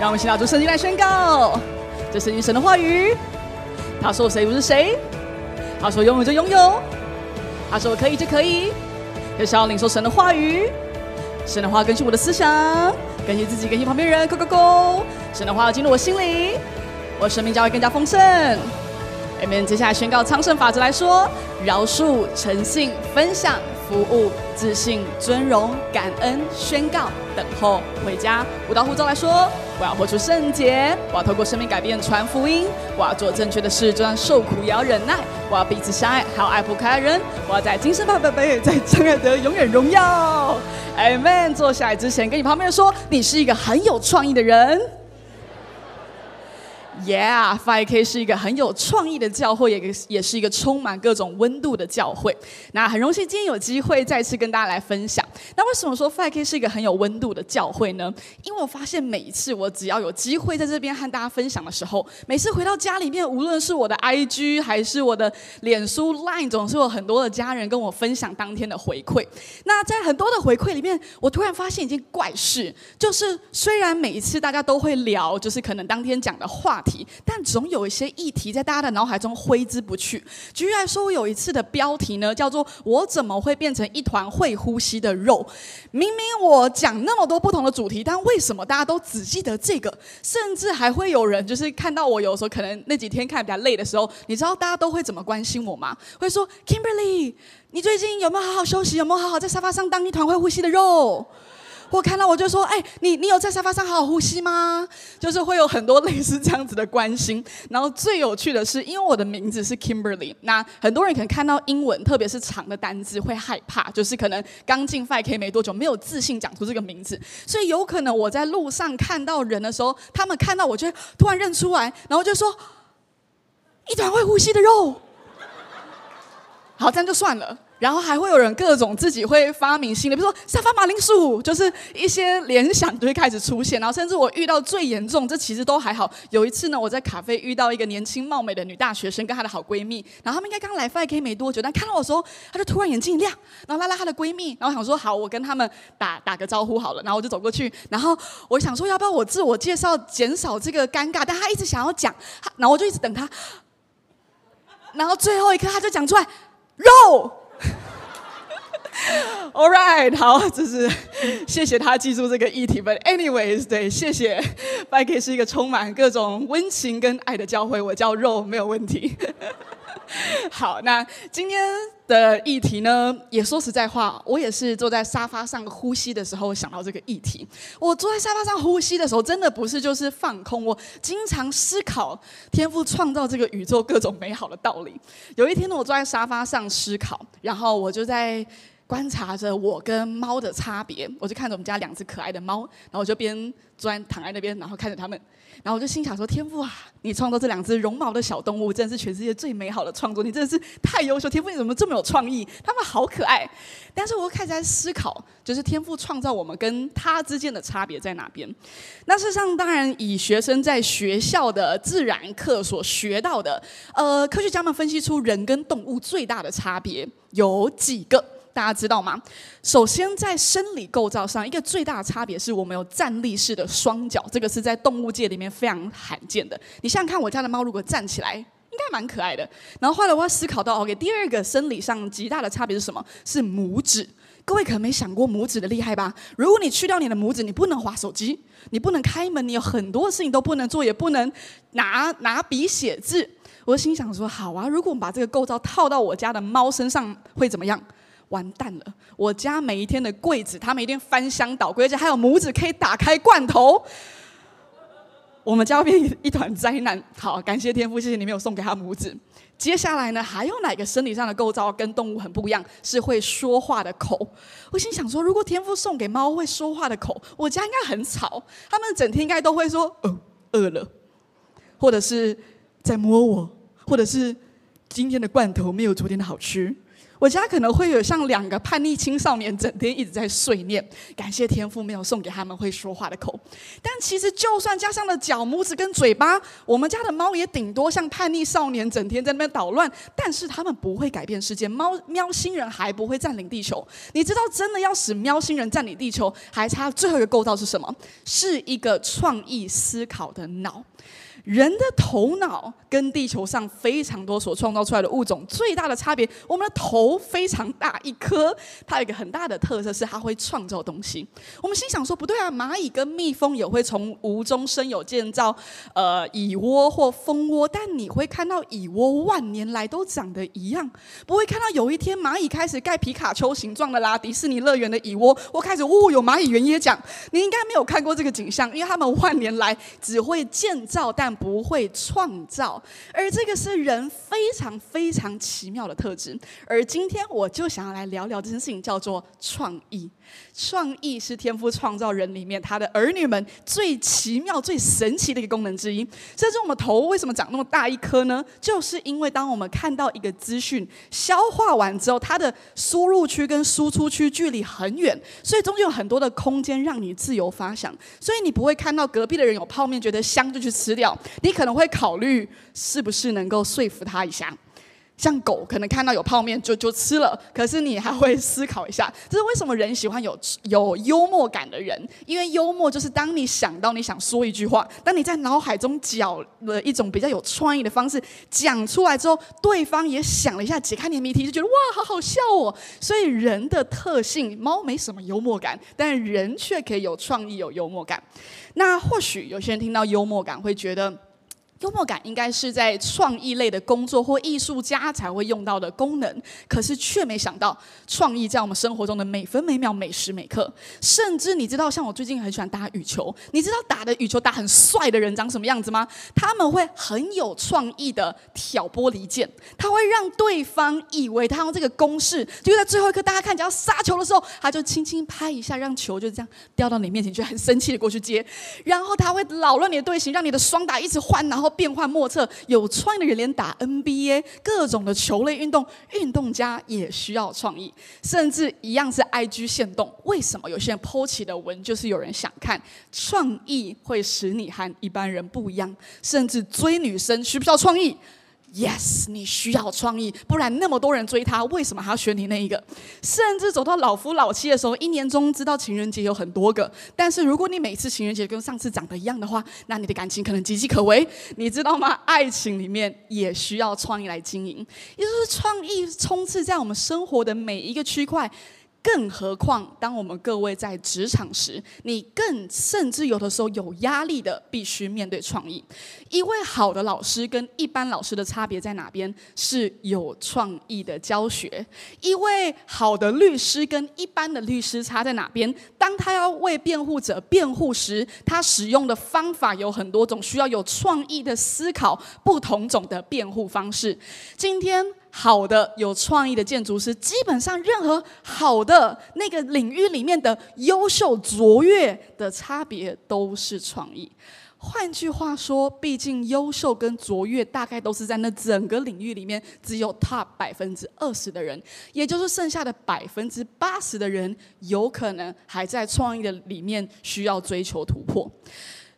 让我们先拿出圣经来宣告。这圣经神的话语，他说谁不是谁，他说拥有就拥有，他说可以就可以。就是要领受神的话语，神的话更新我的思想，更新自己，更新旁边人，Go Go Go！神的话要进入我心里，我生命将会更加丰盛。Amen。接下来宣告昌盛法则来说：饶恕、诚信、分享。服务、自信、尊荣、感恩、宣告、等候、回家。舞蹈护照来说，我要活出圣洁，我要透过生命改变传福音，我要做正确的事，就算受苦也要忍耐。我要彼此相爱，还要爱不开人。我要在今生百倍，在将来得永远荣耀。Amen。坐下来之前，跟你旁边说，你是一个很有创意的人。Yeah，5K 是一个很有创意的教会，也也是一个充满各种温度的教会。那很荣幸今天有机会再次跟大家来分享。那为什么说 5K 是一个很有温度的教会呢？因为我发现每一次我只要有机会在这边和大家分享的时候，每次回到家里面，无论是我的 IG 还是我的脸书 Line，总是有很多的家人跟我分享当天的回馈。那在很多的回馈里面，我突然发现一件怪事，就是虽然每一次大家都会聊，就是可能当天讲的话但总有一些议题在大家的脑海中挥之不去。举例来说，我有一次的标题呢，叫做“我怎么会变成一团会呼吸的肉”。明明我讲那么多不同的主题，但为什么大家都只记得这个？甚至还会有人就是看到我有时候可能那几天看比较累的时候，你知道大家都会怎么关心我吗？会说：“Kimberly，你最近有没有好好休息？有没有好好在沙发上当一团会呼吸的肉？”我看到我就说，哎，你你有在沙发上好好呼吸吗？就是会有很多类似这样子的关心。然后最有趣的是，因为我的名字是 Kimberly，那很多人可能看到英文，特别是长的单字会害怕，就是可能刚进 5K 没多久，没有自信讲出这个名字，所以有可能我在路上看到人的时候，他们看到我就突然认出来，然后就说一团会呼吸的肉。好，这样就算了。然后还会有人各种自己会发明新的，比如说沙发马铃薯，就是一些联想就会开始出现。然后甚至我遇到最严重，这其实都还好。有一次呢，我在咖啡遇到一个年轻貌美的女大学生跟她的好闺蜜，然后她们应该刚来 5K 没多久，但看到我的时候，她就突然眼睛一亮，然后拉拉她的闺蜜，然后想说好，我跟她们打打个招呼好了。然后我就走过去，然后我想说要不要我自我介绍，减少这个尴尬，但她一直想要讲，然后我就一直等她，然后最后一刻她就讲出来肉。All right，好，就是谢谢他记住这个议题。But anyways，对，谢谢。5K 是一个充满各种温情跟爱的教会，我叫肉没有问题。好，那今天的议题呢，也说实在话，我也是坐在沙发上呼吸的时候想到这个议题。我坐在沙发上呼吸的时候，真的不是就是放空，我经常思考天赋创造这个宇宙各种美好的道理。有一天呢，我坐在沙发上思考，然后我就在。观察着我跟猫的差别，我就看着我们家两只可爱的猫，然后我就边钻躺在那边，然后看着他们，然后我就心想说：天赋啊，你创造这两只绒毛的小动物，真的是全世界最美好的创作，你真的是太优秀，天赋你怎么这么有创意？他们好可爱。但是我开始在思考，就是天赋创造我们跟它之间的差别在哪边？那事实上，当然以学生在学校的自然课所学到的，呃，科学家们分析出人跟动物最大的差别有几个。大家知道吗？首先，在生理构造上，一个最大的差别是我们有站立式的双脚，这个是在动物界里面非常罕见的。你想想看，我家的猫如果站起来，应该蛮可爱的。然后后来我要思考到，OK，第二个生理上极大的差别是什么？是拇指。各位可能没想过拇指的厉害吧？如果你去掉你的拇指，你不能滑手机，你不能开门，你有很多事情都不能做，也不能拿拿笔写字。我心想说，好啊，如果我们把这个构造套到我家的猫身上，会怎么样？完蛋了！我家每一天的柜子，他每一天翻箱倒柜，而且还有拇指可以打开罐头。我们家会变一团灾难。好，感谢天父，谢谢你没有送给他拇指。接下来呢，还有哪个生理上的构造跟动物很不一样？是会说话的口。我心想说，如果天父送给猫会说话的口，我家应该很吵。他们整天应该都会说：“哦，饿了，或者是在摸我，或者是今天的罐头没有昨天的好吃。”我家可能会有像两个叛逆青少年，整天一直在碎念，感谢天父没有送给他们会说话的口。但其实，就算加上了脚、拇指跟嘴巴，我们家的猫也顶多像叛逆少年，整天在那边捣乱。但是，他们不会改变世界。猫喵星人还不会占领地球。你知道，真的要使喵星人占领地球，还差最后一个构造是什么？是一个创意思考的脑。人的头脑跟地球上非常多所创造出来的物种最大的差别，我们的头非常大一颗，它有一个很大的特色是它会创造东西。我们心想说不对啊，蚂蚁跟蜜蜂也会从无中生有建造呃蚁窝或蜂窝，但你会看到蚁窝万年来都长得一样，不会看到有一天蚂蚁开始盖皮卡丘形状的啦，迪士尼乐园的蚁窝，我开始呜有蚂蚁原野奖，你应该没有看过这个景象，因为他们万年来只会建造但不会创造，而这个是人非常非常奇妙的特质。而今天我就想要来聊聊这件事情，叫做创意。创意是天赋创造人里面他的儿女们最奇妙、最神奇的一个功能之一。甚至我们头为什么长那么大一颗呢？就是因为当我们看到一个资讯消化完之后，它的输入区跟输出区距离很远，所以中间有很多的空间让你自由发想。所以你不会看到隔壁的人有泡面觉得香就去吃掉，你可能会考虑是不是能够说服他一下。像狗可能看到有泡面就就吃了，可是你还会思考一下，这是为什么人喜欢有有幽默感的人？因为幽默就是当你想到你想说一句话，当你在脑海中搅了一种比较有创意的方式讲出来之后，对方也想了一下，解开你的谜题，就觉得哇，好好笑哦。所以人的特性，猫没什么幽默感，但人却可以有创意、有幽默感。那或许有些人听到幽默感会觉得。幽默感应该是在创意类的工作或艺术家才会用到的功能，可是却没想到创意在我们生活中的每分每秒、每时每刻，甚至你知道，像我最近很喜欢打羽球，你知道打的羽球打很帅的人长什么样子吗？他们会很有创意的挑拨离间，他会让对方以为他用这个公式，就在最后一刻大家看见要杀球的时候，他就轻轻拍一下，让球就这样掉到你面前，就很生气的过去接，然后他会扰乱你的队形，让你的双打一直换，然后。变幻莫测，有创意的人连打 NBA 各种的球类运动，运动家也需要创意，甚至一样是 IG 限动。为什么有些人 po 起的文就是有人想看？创意会使你和一般人不一样，甚至追女生需不需要创意？Yes，你需要创意，不然那么多人追他，为什么还要选你那一个？甚至走到老夫老妻的时候，一年中知道情人节有很多个，但是如果你每次情人节跟上次长得一样的话，那你的感情可能岌岌可危，你知道吗？爱情里面也需要创意来经营，也就是创意充斥在我们生活的每一个区块。更何况，当我们各位在职场时，你更甚至有的时候有压力的，必须面对创意。一位好的老师跟一般老师的差别在哪边？是有创意的教学。一位好的律师跟一般的律师差在哪边？当他要为辩护者辩护时，他使用的方法有很多种，需要有创意的思考不同种的辩护方式。今天。好的，有创意的建筑师，基本上任何好的那个领域里面的优秀卓越的差别都是创意。换句话说，毕竟优秀跟卓越大概都是在那整个领域里面只有 top 百分之二十的人，也就是剩下的百分之八十的人，有可能还在创意的里面需要追求突破。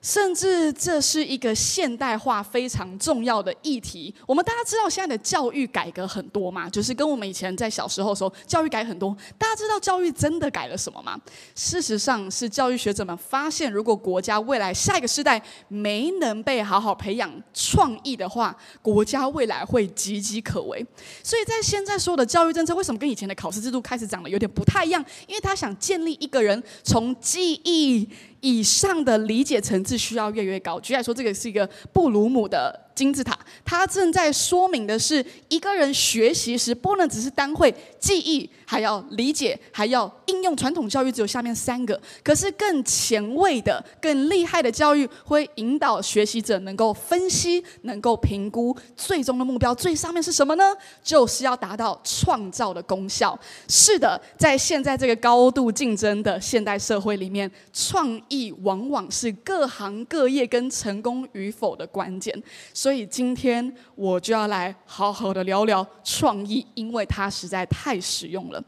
甚至这是一个现代化非常重要的议题。我们大家知道现在的教育改革很多嘛，就是跟我们以前在小时候的时候教育改很多。大家知道教育真的改了什么吗？事实上是教育学者们发现，如果国家未来下一个世代没能被好好培养创意的话，国家未来会岌岌可危。所以在现在所有的教育政策，为什么跟以前的考试制度开始长得有点不太一样？因为他想建立一个人从记忆。以上的理解层次需要越来越高。举例来说，这个是一个布鲁姆的金字塔，它正在说明的是，一个人学习时不能只是单会记忆，还要理解，还要应用。传统教育只有下面三个，可是更前卫的、更厉害的教育会引导学习者能够分析、能够评估，最终的目标最上面是什么呢？就是要达到创造的功效。是的，在现在这个高度竞争的现代社会里面，创意往往是各行各业跟成功与否的关键。所所以今天我就要来好好的聊聊创意，因为它实在太实用了。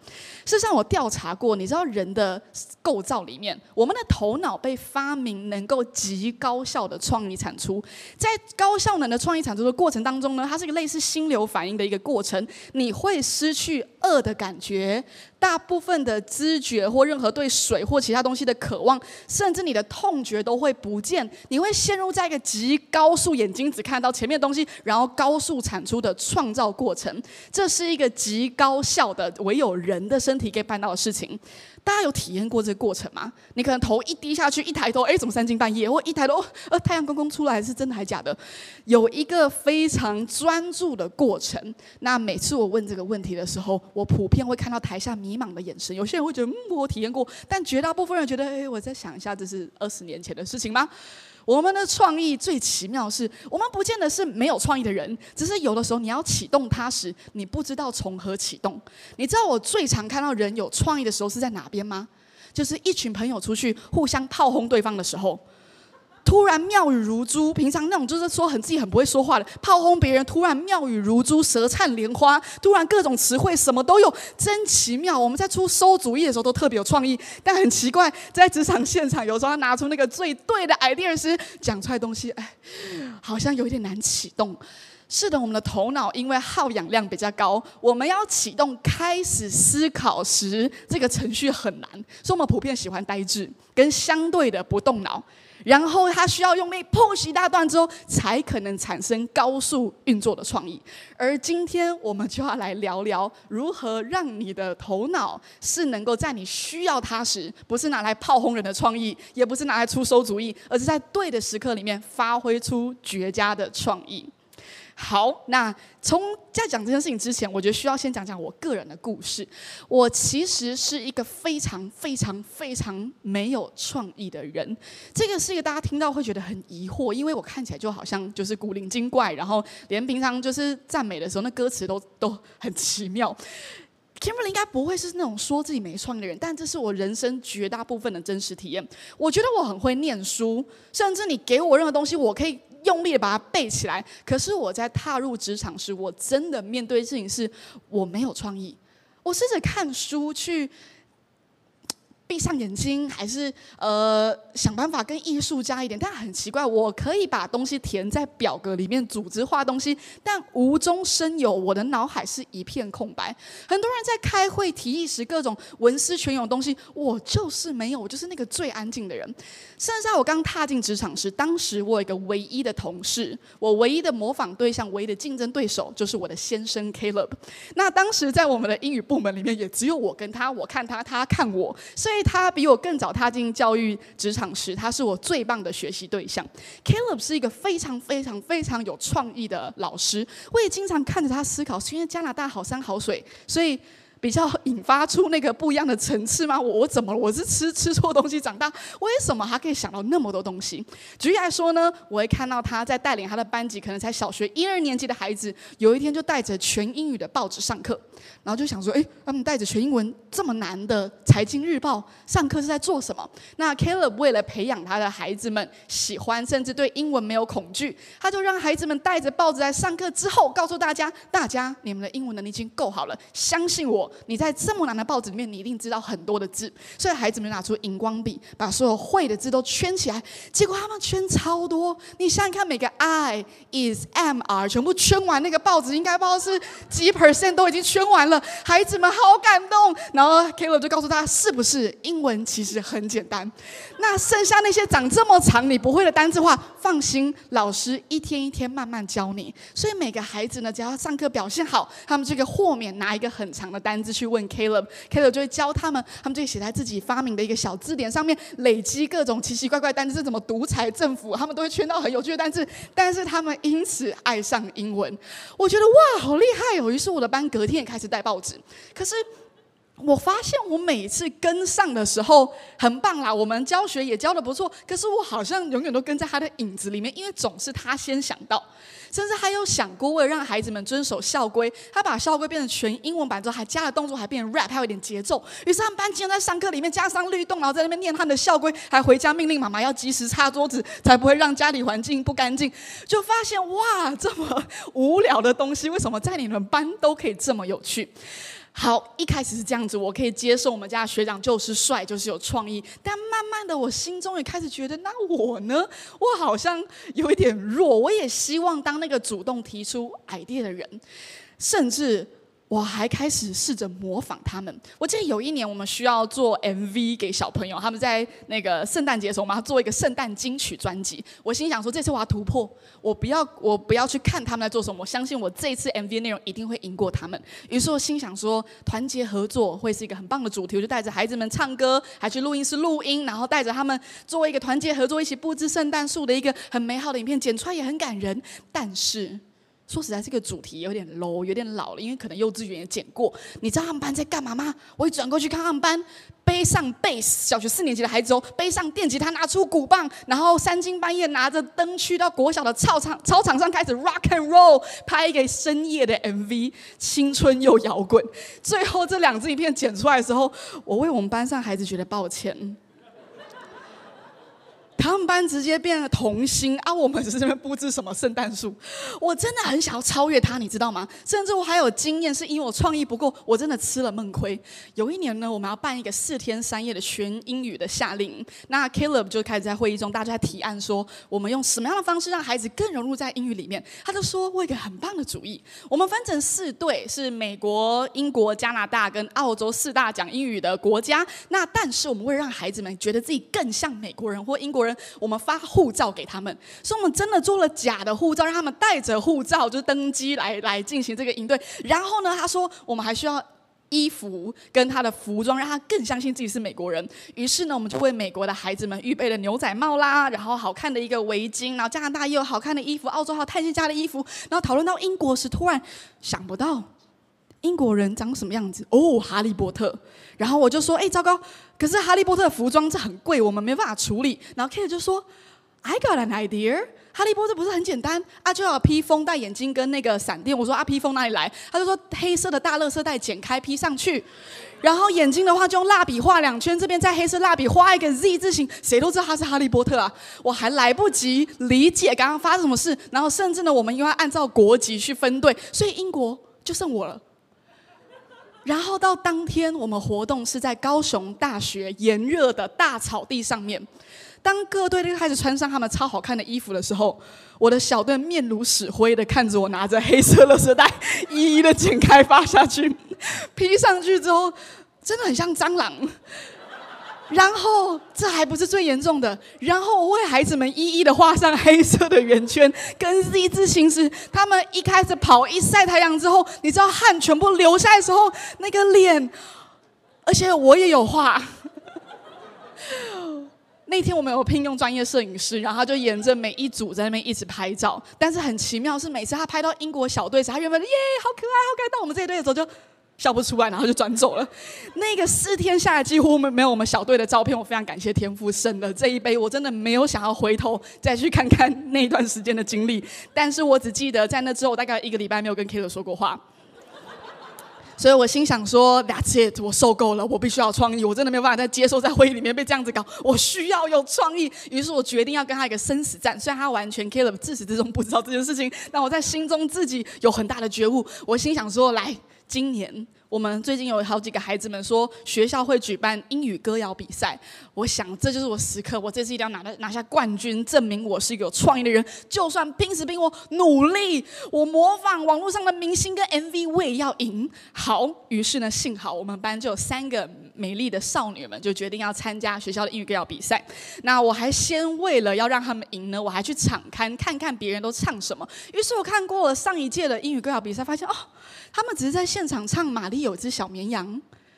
事实上，我调查过，你知道人的构造里面，我们的头脑被发明能够极高效的创意产出，在高效能的创意产出的过程当中呢，它是一个类似心流反应的一个过程，你会失去饿的感觉。大部分的知觉或任何对水或其他东西的渴望，甚至你的痛觉都会不见。你会陷入在一个极高速，眼睛只看到前面的东西，然后高速产出的创造过程。这是一个极高效的，唯有人的身体可以办到的事情。大家有体验过这个过程吗？你可能头一低下去，一抬头，哎，怎么三更半夜？或一抬头，呃，太阳公公出来，是真的还假的？有一个非常专注的过程。那每次我问这个问题的时候，我普遍会看到台下迷茫的眼神。有些人会觉得，嗯，我体验过，但绝大部分人觉得，哎，我再想一下，这是二十年前的事情吗？我们的创意最奇妙是，我们不见得是没有创意的人，只是有的时候你要启动它时，你不知道从何启动。你知道我最常看到人有创意的时候是在哪边吗？就是一群朋友出去互相炮轰对方的时候。突然妙语如珠，平常那种就是说很自己很不会说话的，炮轰别人，突然妙语如珠，舌灿莲花，突然各种词汇什么都有，真奇妙。我们在出馊主意的时候都特别有创意，但很奇怪，在职场现场有时候他拿出那个最对的 idea 时，讲出来东西，哎，好像有一点难启动。是的，我们的头脑因为耗氧量比较高，我们要启动开始思考时，这个程序很难，所以我们普遍喜欢呆滞跟相对的不动脑。然后他需要用力剖析一大段之后，才可能产生高速运作的创意。而今天我们就要来聊聊，如何让你的头脑是能够在你需要它时，不是拿来炮轰人的创意，也不是拿来出馊主意，而是在对的时刻里面发挥出绝佳的创意。好，那从在讲这件事情之前，我觉得需要先讲讲我个人的故事。我其实是一个非常非常非常没有创意的人。这个是一个大家听到会觉得很疑惑，因为我看起来就好像就是古灵精怪，然后连平常就是赞美的时候，那歌词都都很奇妙。Kimberly 应该不会是那种说自己没创意的人，但这是我人生绝大部分的真实体验。我觉得我很会念书，甚至你给我任何东西，我可以。用力的把它背起来。可是我在踏入职场时，我真的面对事情是我没有创意。我试着看书去。闭上眼睛，还是呃想办法跟艺术家一点。但很奇怪，我可以把东西填在表格里面，组织画东西，但无中生有，我的脑海是一片空白。很多人在开会提议时，各种文思泉涌东西，我就是没有，我就是那个最安静的人。甚至在我刚踏进职场时，当时我有一个唯一的同事，我唯一的模仿对象，唯一的竞争对手，就是我的先生 Caleb。那当时在我们的英语部门里面，也只有我跟他，我看他，他看我，所以。他比我更早踏进教育职场时，他是我最棒的学习对象。Caleb 是一个非常非常非常有创意的老师，我也经常看着他思考，是因为加拿大好山好水，所以。比较引发出那个不一样的层次吗？我我怎么？我是吃吃错东西长大？为什么他可以想到那么多东西？举例来说呢，我会看到他在带领他的班级，可能才小学一二年级的孩子，有一天就带着全英语的报纸上课，然后就想说，诶，他们带着全英文这么难的财经日报上课是在做什么？那 Caleb 为了培养他的孩子们喜欢，甚至对英文没有恐惧，他就让孩子们带着报纸来上课，之后告诉大家，大家你们的英文能力已经够好了，相信我。你在这么难的报纸里面，你一定知道很多的字，所以孩子们拿出荧光笔，把所有会的字都圈起来。结果他们圈超多，你想想看，每个 I is M、R 全部圈完，那个报纸应该不知道是几 percent 都已经圈完了。孩子们好感动，然后 Kilo 就告诉他，是不是英文其实很简单？那剩下那些长这么长你不会的单字话，放心，老师一天一天慢慢教你。所以每个孩子呢，只要上课表现好，他们这个豁免拿一个很长的单。字去问 Caleb，Caleb 就会教他们，他们就会写在自己发明的一个小字典上面，累积各种奇奇怪怪单词，是怎么独裁政府，他们都会圈到很有趣的单词，但是他们因此爱上英文。我觉得哇，好厉害哦！于是我的班隔天也开始带报纸，可是我发现我每次跟上的时候很棒啦，我们教学也教得不错。可是我好像永远都跟在他的影子里面，因为总是他先想到，甚至还有想过为了让孩子们遵守校规，他把校规变成全英文版之后，还加了动作，还变成 rap，还有一点节奏。于是他们班竟然在上课里面加上律动，然后在那边念他们的校规，还回家命令妈妈要及时擦桌子，才不会让家里环境不干净。就发现哇，这么无聊的东西，为什么在你们班都可以这么有趣？好，一开始是这样子，我可以接受我们家学长就是帅，就是有创意。但慢慢的，我心中也开始觉得，那我呢？我好像有一点弱。我也希望当那个主动提出 idea 的人，甚至。我还开始试着模仿他们。我记得有一年，我们需要做 MV 给小朋友，他们在那个圣诞节的时候，我们要做一个圣诞金曲专辑。我心想说，这次我要突破，我不要，我不要去看他们在做什么，我相信我这次 MV 内容一定会赢过他们。于是我心想说，团结合作会是一个很棒的主题，我就带着孩子们唱歌，还去录音室录音，然后带着他们作为一个团结合作，一起布置圣诞树的一个很美好的影片，剪出来也很感人。但是。说实在，这个主题有点 low，有点老了，因为可能幼稚园也剪过。你知道他们班在干嘛吗？我一转过去看他们班，背上贝斯，小学四年级的孩子哦，背上电吉他，拿出鼓棒，然后三更半夜拿着灯去到国小的操场，操场上开始 rock and roll，拍一个深夜的 MV，青春又摇滚。最后这两支影片剪出来的时候，我为我们班上孩子觉得抱歉。他们班直接变了童星啊！我们只是在那边布置什么圣诞树？我真的很想要超越他，你知道吗？甚至我还有经验，是因为我创意不够，我真的吃了闷亏。有一年呢，我们要办一个四天三夜的全英语的夏令营，那 Caleb 就开始在会议中，大家在提案说，我们用什么样的方式让孩子更融入在英语里面？他就说，我有一个很棒的主意，我们分成四队，是美国、英国、加拿大跟澳洲四大讲英语的国家。那但是我们会让孩子们觉得自己更像美国人或英国人。我们发护照给他们，所以我们真的做了假的护照，让他们带着护照就登机来来进行这个营队。然后呢，他说我们还需要衣服跟他的服装，让他更相信自己是美国人。于是呢，我们就为美国的孩子们预备了牛仔帽啦，然后好看的一个围巾，然后加拿大也有好看的衣服，澳洲还有探险家的衣服。然后讨论到英国时，突然想不到。英国人长什么样子？哦，哈利波特。然后我就说：“哎，糟糕！可是哈利波特的服装这很贵，我们没办法处理。”然后 Kate 就说：“I got an idea。哈利波特不是很简单啊，就要披风、戴眼镜跟那个闪电。”我说：“啊，披风哪里来？”他就说：“黑色的大乐色带剪开披上去。然后眼睛的话，就用蜡笔画两圈，这边再黑色蜡笔画一个 Z 字形。谁都知道他是哈利波特啊！我还来不及理解刚刚发生什么事，然后甚至呢，我们又要按照国籍去分队，所以英国就剩我了。”然后到当天，我们活动是在高雄大学炎热的大草地上面。当各队都开始穿上他们超好看的衣服的时候，我的小队面如死灰的看着我拿着黑色垃圾袋，一一的剪开发下去，披上去之后，真的很像蟑螂。然后这还不是最严重的，然后我为孩子们一一的画上黑色的圆圈，跟 Z 字形时，他们一开始跑，一晒太阳之后，你知道汗全部流下来的时候，那个脸，而且我也有画。那天我们有聘用专业摄影师，然后他就沿着每一组在那边一直拍照。但是很奇妙是，每次他拍到英国小队时，他原本耶好可爱好可爱，到我们这一队的时候就。笑不出来，然后就转走了。那个四天下来，几乎没没有我们小队的照片。我非常感谢天父生的这一杯，我真的没有想要回头再去看看那一段时间的经历。但是我只记得在那之后，我大概一个礼拜没有跟 Kate 说过话。所以我心想说，That's it，我受够了，我必须要创意。我真的没有办法再接受在会议里面被这样子搞，我需要有创意。于是我决定要跟他一个生死战。虽然他完全 Caleb 自始至终不知道这件事情，但我在心中自己有很大的觉悟。我心想说，来。今年我们最近有好几个孩子们说学校会举办英语歌谣比赛，我想这就是我时刻，我这次一定要拿拿下冠军，证明我是一个有创意的人。就算拼死拼活努力，我模仿网络上的明星跟 MV，我也要赢。好，于是呢，幸好我们班就有三个美丽的少女们就决定要参加学校的英语歌谣比赛。那我还先为了要让他们赢呢，我还去场刊看看别人都唱什么。于是我看过了上一届的英语歌谣比赛，发现哦，他们只是在现场唱《玛丽有只小绵羊》，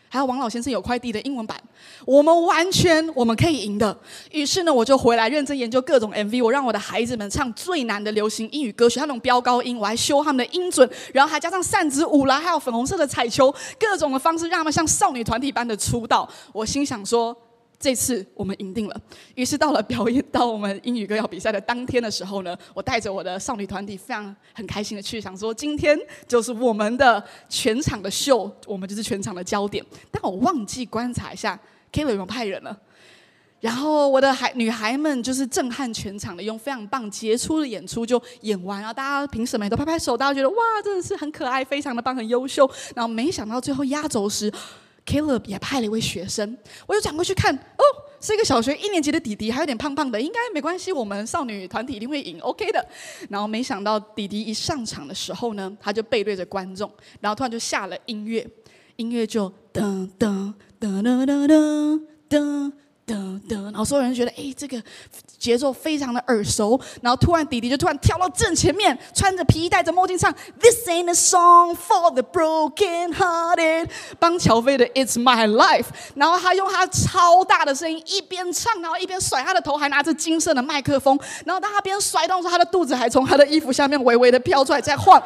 还有王老先生有块地的英文版，我们完全我们可以赢的。于是呢，我就回来认真研究各种 MV，我让我的孩子们唱最难的流行英语歌曲，他那种飙高音，我还修他们的音准，然后还加上扇子舞啦，还有粉红色的彩球，各种的方式让他们像少女团体般的出道。我心想说。这次我们赢定了。于是到了表演，到我们英语歌谣比赛的当天的时候呢，我带着我的少女团体，非常很开心的去，想说今天就是我们的全场的秀，我们就是全场的焦点。但我忘记观察一下，Caleb 有没有派人了。然后我的孩女孩们就是震撼全场的，用非常棒杰出的演出就演完，然后大家评审们都拍拍手，大家觉得哇，真的是很可爱，非常的棒，很优秀。然后没想到最后压轴时。Caleb 也派了一位学生，我就转过去看，哦，是一个小学一年级的弟弟，还有点胖胖的，应该没关系，我们少女团体一定会赢，OK 的。然后没想到弟弟一上场的时候呢，他就背对着观众，然后突然就下了音乐，音乐就噔噔噔噔噔噔噔。噔，然后所有人觉得，哎，这个节奏非常的耳熟。然后突然，弟弟就突然跳到正前面，穿着皮衣，戴着墨镜，唱 This ain't a song for the broken hearted，帮乔飞的 It's my life。然后他用他超大的声音一边唱，然后一边甩他的头，还拿着金色的麦克风。然后当他边甩动时候，他的肚子还从他的衣服下面微微的飘出来，在晃。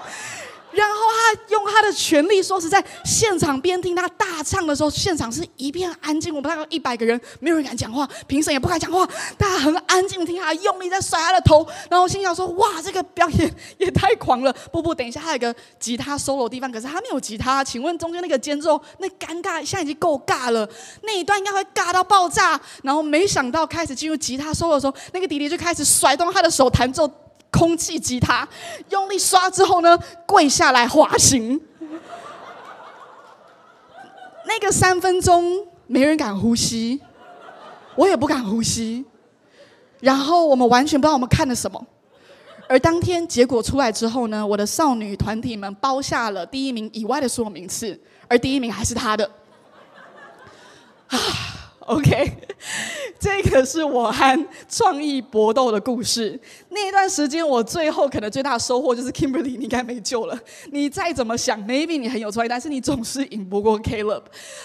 然后他用他的全力，说实在，现场边听他大唱的时候，现场是一片安静。我们大概一百个人，没有人敢讲话，评审也不敢讲话，大家很安静听他用力在甩他的头。然后心想说：哇，这个表演也太狂了！不不，等一下还有一个吉他 solo 地方，可是他没有吉他。请问中间那个间奏，那尴尬现在已经够尬了，那一段应该会尬到爆炸。然后没想到开始进入吉他 solo 的时候，那个弟弟就开始甩动他的手弹奏。空气吉他用力刷之后呢，跪下来滑行。那个三分钟没人敢呼吸，我也不敢呼吸。然后我们完全不知道我们看了什么。而当天结果出来之后呢，我的少女团体们包下了第一名以外的所有名次，而第一名还是他的。啊。OK，这个是我和创意搏斗的故事。那一段时间，我最后可能最大的收获就是 Kimberly，你应该没救了。你再怎么想，Maybe 你很有创意，但是你总是赢不过 Caleb。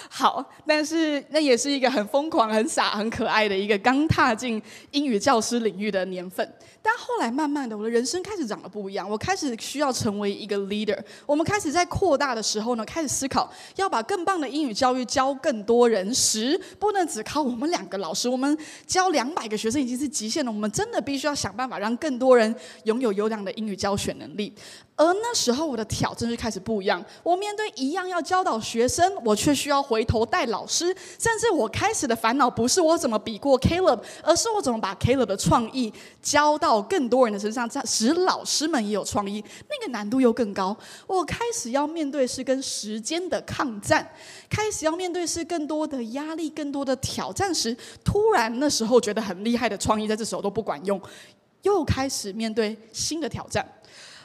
好，但是那也是一个很疯狂、很傻、很可爱的一个刚踏进英语教师领域的年份。但后来慢慢的，我的人生开始长得不一样。我开始需要成为一个 leader。我们开始在扩大的时候呢，开始思考要把更棒的英语教育教更多人时，不能只靠我们两个老师。我们教两百个学生已经是极限了。我们真的必须要想办法让更多人拥有优良的英语教学能力。而那时候我的挑战就开始不一样。我面对一样要教导学生，我却需要回头带老师。甚至我开始的烦恼不是我怎么比过 Caleb，而是我怎么把 Caleb 的创意教到更多人的身上，使老师们也有创意。那个难度又更高。我开始要面对是跟时间的抗战，开始要面对是更多的压力、更多的挑战时，突然那时候觉得很厉害的创意在这时候都不管用，又开始面对新的挑战。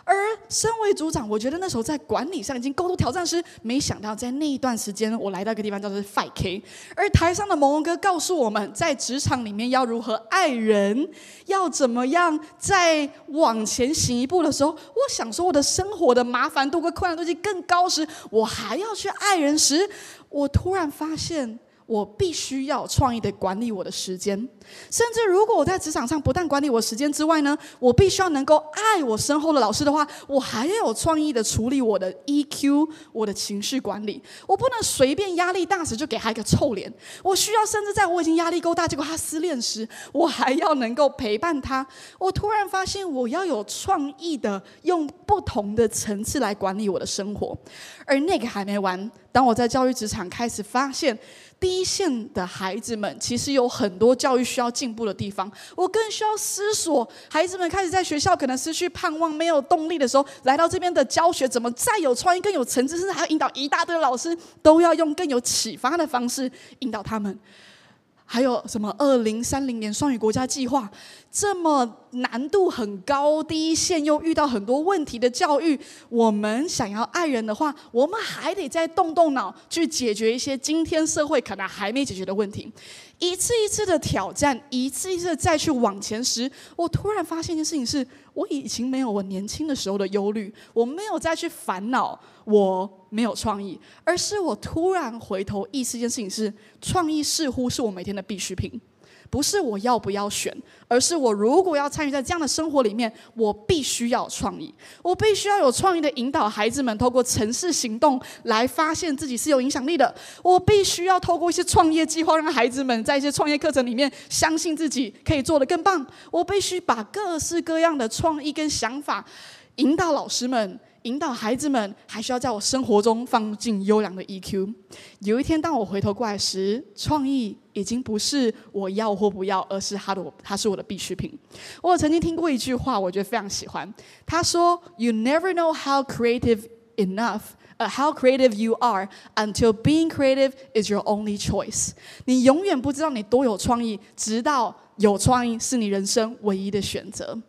而身为组长，我觉得那时候在管理上已经够多挑战时，没想到在那一段时间，我来到一个地方叫做 Five K。而台上的蒙蒙哥告诉我们，在职场里面要如何爱人，要怎么样在往前行一步的时候，我想说我的生活的麻烦度跟困难度已经更高时，我还要去爱人时，我突然发现。我必须要创意的管理我的时间，甚至如果我在职场上不但管理我时间之外呢，我必须要能够爱我身后的老师的话，我还要有创意的处理我的 EQ，我的情绪管理。我不能随便压力大时就给他一个臭脸。我需要甚至在我已经压力够大，结果他失恋时，我还要能够陪伴他。我突然发现，我要有创意的用不同的层次来管理我的生活。而那个还没完，当我在教育职场开始发现。第一线的孩子们其实有很多教育需要进步的地方，我更需要思索。孩子们开始在学校可能失去盼望、没有动力的时候，来到这边的教学怎么再有创意、更有层次，甚至还要引导一大堆老师，都要用更有启发的方式引导他们。还有什么二零三零年双语国家计划？这么难度很高、第一线又遇到很多问题的教育，我们想要爱人的话，我们还得再动动脑去解决一些今天社会可能还没解决的问题。一次一次的挑战，一次一次的再去往前时，我突然发现一件事情是：我已经没有我年轻的时候的忧虑，我没有再去烦恼我没有创意，而是我突然回头意识一件事情是：创意似乎是我每天的必需品。不是我要不要选，而是我如果要参与在这样的生活里面，我必须要有创意，我必须要有创意的引导孩子们透过城市行动来发现自己是有影响力的。我必须要透过一些创业计划，让孩子们在一些创业课程里面相信自己可以做得更棒。我必须把各式各样的创意跟想法引导老师们。引导孩子们，还需要在我生活中放进优良的 EQ。有一天，当我回头过来时，创意已经不是我要或不要，而是他的，他是我的必需品。我曾经听过一句话，我觉得非常喜欢。他说：“You never know how creative enough, uh, how creative you are until being creative is your only choice。”你永远不知道你多有创意，直到有创意是你人生唯一的选择。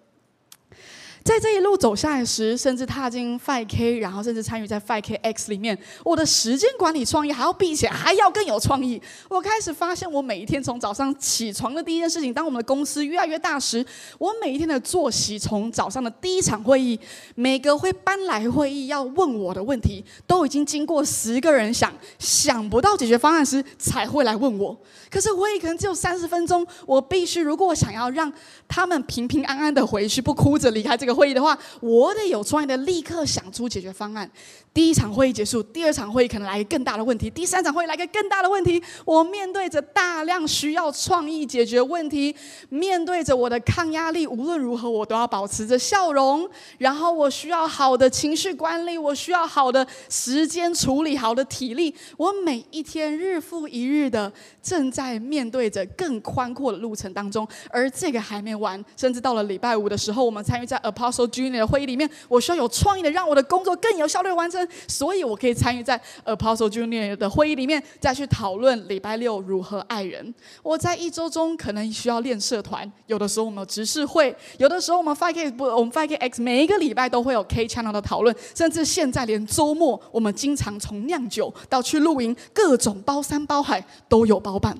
在这一路走下来时，甚至踏进 5K，然后甚至参与在 5KX 里面，我的时间管理创意还要比以前还要更有创意。我开始发现，我每一天从早上起床的第一件事情，当我们的公司越来越大时，我每一天的作息，从早上的第一场会议，每个会搬来会议要问我的问题，都已经经过十个人想想不到解决方案时才会来问我。可是会议可能只有三十分钟，我必须如果我想要让他们平平安安的回去，不哭着离开这个。会议的话，我得有创意的立刻想出解决方案。第一场会议结束，第二场会议可能来个更大的问题，第三场会议来个更大的问题。我面对着大量需要创意解决问题，面对着我的抗压力，无论如何我都要保持着笑容。然后我需要好的情绪管理，我需要好的时间处理，好的体力。我每一天日复一日的正在面对着更宽阔的路程当中，而这个还没完，甚至到了礼拜五的时候，我们参与在 Apostle Junior 的会议里面，我需要有创意的让我的工作更有效率完成。所以，我可以参与在 Apostle Junior 的会议里面，再去讨论礼拜六如何爱人。我在一周中可能需要练社团，有的时候我们有执事会，有的时候我们 5K 不，我们 5KX 每一个礼拜都会有 K Channel 的讨论，甚至现在连周末，我们经常从酿酒到去露营，各种包山包海都有包办。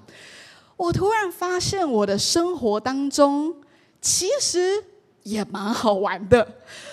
我突然发现，我的生活当中其实也蛮好玩的。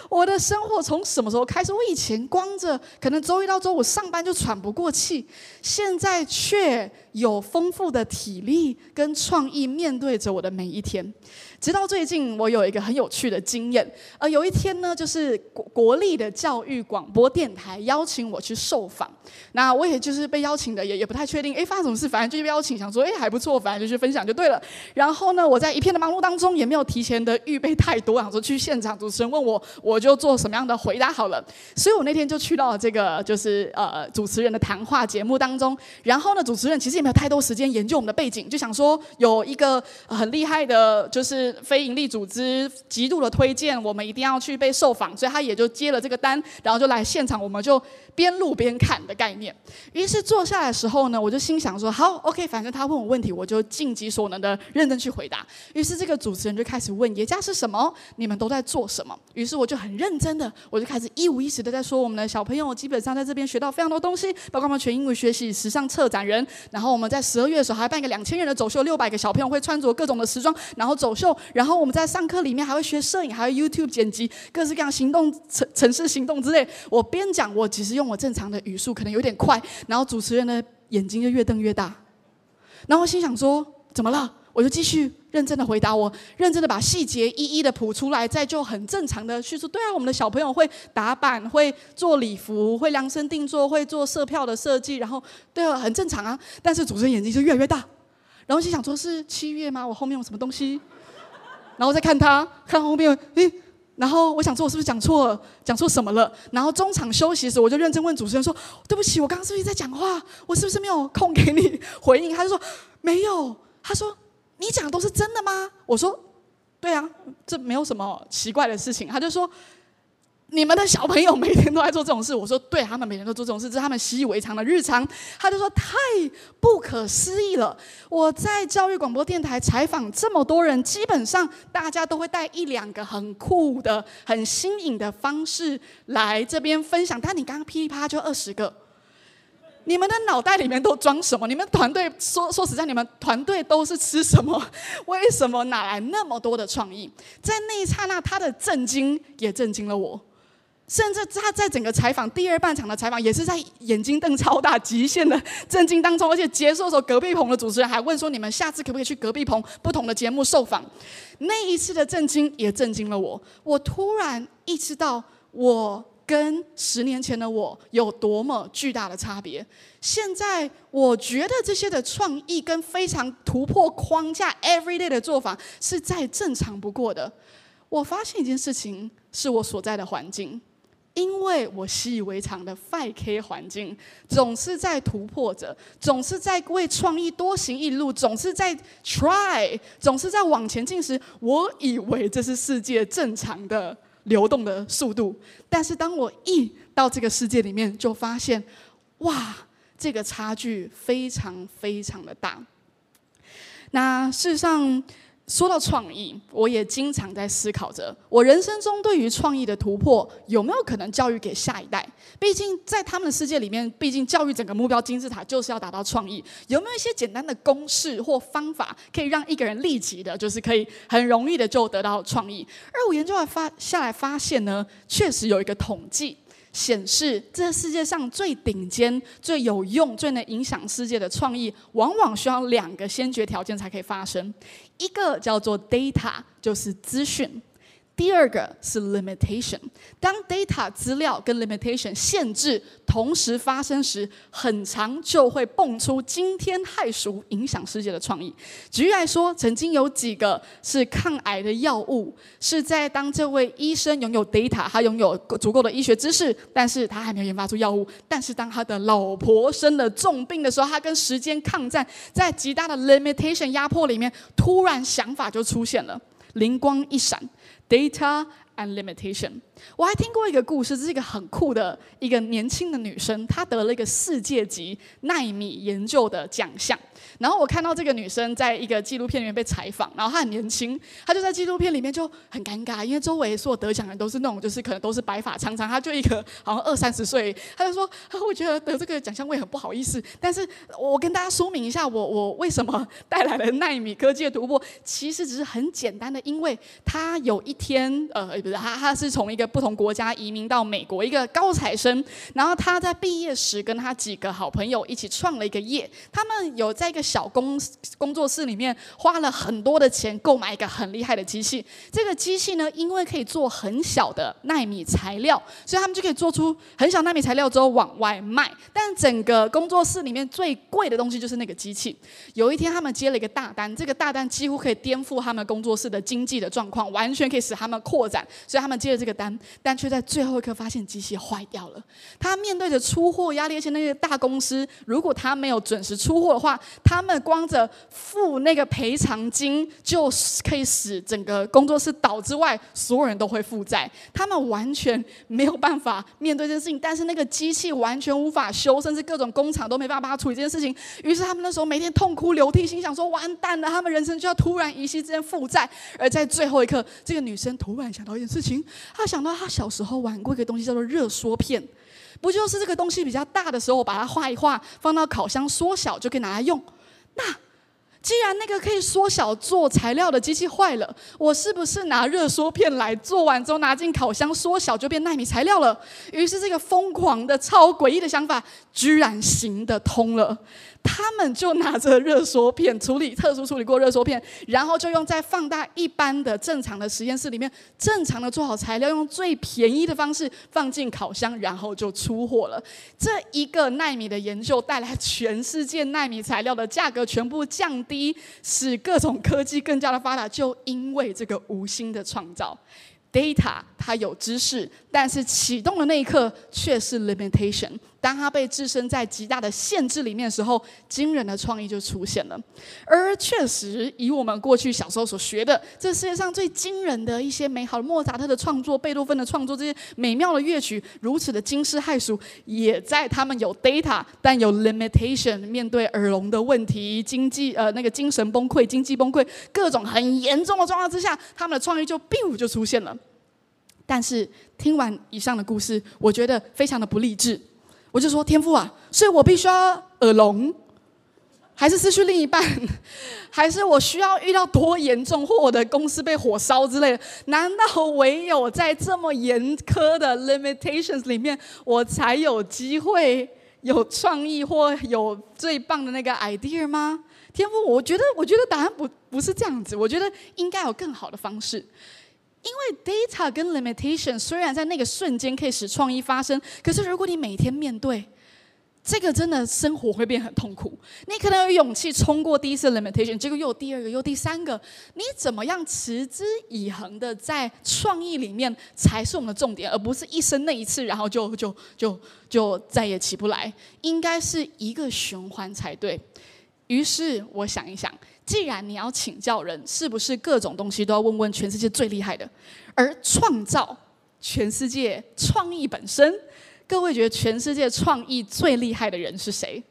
我的生活从什么时候开始？我以前光着，可能周一到周五上班就喘不过气，现在却有丰富的体力跟创意面对着我的每一天。直到最近，我有一个很有趣的经验。呃，有一天呢，就是国国立的教育广播电台邀请我去受访，那我也就是被邀请的，也也不太确定，哎，发生什么事？反正就被邀请，想说，哎，还不错，反正就去分享就对了。然后呢，我在一片的忙碌当中，也没有提前的预备太多，想说去现场，主持人问我，我就做什么样的回答好了。所以我那天就去到了这个就是呃主持人的谈话节目当中。然后呢，主持人其实也没有太多时间研究我们的背景，就想说有一个很厉害的，就是。非营利组织极度的推荐，我们一定要去被受访，所以他也就接了这个单，然后就来现场，我们就边录边看的概念。于是坐下来的时候呢，我就心想说：好，OK，反正他问我问题，我就尽己所能的认真去回答。于是这个主持人就开始问：爷家是什么？你们都在做什么？于是我就很认真的，我就开始一五一十的在说我们的小朋友基本上在这边学到非常多东西，包括我们全英文学习、时尚策展人，然后我们在十二月的时候还办一个两千人的走秀，六百个小朋友会穿着各种的时装，然后走秀。然后我们在上课里面还会学摄影，还有 YouTube 剪辑，各式各样行动城城市行动之类。我边讲，我其实用我正常的语速，可能有点快。然后主持人的眼睛就越瞪越大。然后心想说：怎么了？我就继续认真的回答我，认真的把细节一一的谱出来，再就很正常的叙述。对啊，我们的小朋友会打板，会做礼服，会量身定做，会做色票的设计。然后对啊，很正常啊。但是主持人眼睛就越来越大。然后心想说：是七月吗？我后面有什么东西？然后再看他，看后面，诶，然后我想说，我是不是讲错了，讲错什么了？然后中场休息的时，我就认真问主持人说：“对不起，我刚刚是不是在讲话？我是不是没有空给你回应？”他就说：“没有。”他说：“你讲的都是真的吗？”我说：“对啊，这没有什么奇怪的事情。”他就说：“你们的小朋友每天都在做这种事，我说对，他们每天都做这种事，这是他们习以为常的日常。他就说太不可思议了。我在教育广播电台采访这么多人，基本上大家都会带一两个很酷的、很新颖的方式来这边分享，但你刚刚噼里啪就二十个，你们的脑袋里面都装什么？你们团队说说实在，你们团队都是吃什么？为什么哪来那么多的创意？在那一刹那，他的震惊也震惊了我。甚至他在整个采访第二半场的采访，也是在眼睛瞪超大、极限的震惊当中。而且结束的时候，隔壁棚的主持人还问说：“你们下次可不可以去隔壁棚不同的节目受访？”那一次的震惊也震惊了我。我突然意识到，我跟十年前的我有多么巨大的差别。现在我觉得这些的创意跟非常突破框架、everyday 的做法是再正常不过的。我发现一件事情，是我所在的环境。因为我习以为常的 5K 环境，总是在突破着，总是在为创意多行一路，总是在 try，总是在往前进时，我以为这是世界正常的流动的速度。但是当我一到这个世界里面，就发现，哇，这个差距非常非常的大。那事实上，说到创意，我也经常在思考着，我人生中对于创意的突破有没有可能教育给下一代？毕竟在他们的世界里面，毕竟教育整个目标金字塔就是要达到创意。有没有一些简单的公式或方法，可以让一个人立即的，就是可以很容易的就得到创意？而我研究来发下来发现呢，确实有一个统计。显示，这世界上最顶尖、最有用、最能影响世界的创意，往往需要两个先决条件才可以发生。一个叫做 data，就是资讯。第二个是 limitation，当 data 资料跟 limitation 限制同时发生时，很长就会蹦出惊天骇俗、影响世界的创意。举例来说，曾经有几个是抗癌的药物，是在当这位医生拥有 data，他拥有足够的医学知识，但是他还没有研发出药物。但是当他的老婆生了重病的时候，他跟时间抗战，在极大的 limitation 压迫里面，突然想法就出现了，灵光一闪。Data and limitation。我还听过一个故事，这是一个很酷的一个年轻的女生，她得了一个世界级纳米研究的奖项。然后我看到这个女生在一个纪录片里面被采访，然后她很年轻，她就在纪录片里面就很尴尬，因为周围所有得奖的人都是那种就是可能都是白发苍苍，她就一个好像二三十岁，她就说，我觉得得这个奖项我也很不好意思。但是我跟大家说明一下，我我为什么带来了奈米科技的突破，其实只是很简单的，因为她有一天，呃，不是，她她是从一个不同国家移民到美国，一个高材生。然后他在毕业时跟他几个好朋友一起创了一个业。他们有在一个小工工作室里面花了很多的钱购买一个很厉害的机器。这个机器呢，因为可以做很小的纳米材料，所以他们就可以做出很小纳米材料之后往外卖。但整个工作室里面最贵的东西就是那个机器。有一天他们接了一个大单，这个大单几乎可以颠覆他们工作室的经济的状况，完全可以使他们扩展。所以他们接了这个单。但却在最后一刻发现机器坏掉了。他面对着出货压力，而且那个大公司如果他没有准时出货的话，他他们光着付那个赔偿金就可以使整个工作室倒之外，所有人都会负债。他们完全没有办法面对这件事情，但是那个机器完全无法修，甚至各种工厂都没办法帮他处理这件事情。于是他们那时候每天痛哭流涕，心想说：完蛋了，他们人生就要突然一夕之间负债。而在最后一刻，这个女生突然想到一件事情，她想到。她小时候玩过一个东西，叫做热缩片，不就是这个东西比较大的时候，把它画一画，放到烤箱缩小，就可以拿来用。那既然那个可以缩小做材料的机器坏了，我是不是拿热缩片来做完之后拿进烤箱缩小就变纳米材料了？于是这个疯狂的、超诡异的想法，居然行得通了。他们就拿着热缩片处理特殊处理过热缩片，然后就用在放大一般的正常的实验室里面，正常的做好材料，用最便宜的方式放进烤箱，然后就出货了。这一个纳米的研究带来全世界纳米材料的价格全部降低，使各种科技更加的发达。就因为这个无心的创造。Data 它有知识，但是启动的那一刻却是 limitation。当他被置身在极大的限制里面的时候，惊人的创意就出现了。而确实，以我们过去小时候所学的，这世界上最惊人的一些美好的莫扎特的创作、贝多芬的创作，这些美妙的乐曲，如此的惊世骇俗，也在他们有 data 但有 limitation，面对耳聋的问题、经济呃那个精神崩溃、经济崩溃各种很严重的状况之下，他们的创意就 biu 就出现了。但是听完以上的故事，我觉得非常的不励志。我就说天父啊，所以我必须要耳聋，还是失去另一半，还是我需要遇到多严重，或我的公司被火烧之类的？难道唯有在这么严苛的 limitations 里面，我才有机会有创意或有最棒的那个 idea 吗？天父，我觉得，我觉得答案不不是这样子，我觉得应该有更好的方式。因为 data 跟 limitation 虽然在那个瞬间可以使创意发生，可是如果你每天面对这个，真的生活会变很痛苦。你可能有勇气冲过第一次 limitation，结果又有第二个，又第三个。你怎么样持之以恒的在创意里面才是我们的重点，而不是一生那一次，然后就就就就再也起不来。应该是一个循环才对。于是我想一想。既然你要请教人，是不是各种东西都要问问全世界最厉害的？而创造全世界创意本身，各位觉得全世界创意最厉害的人是谁？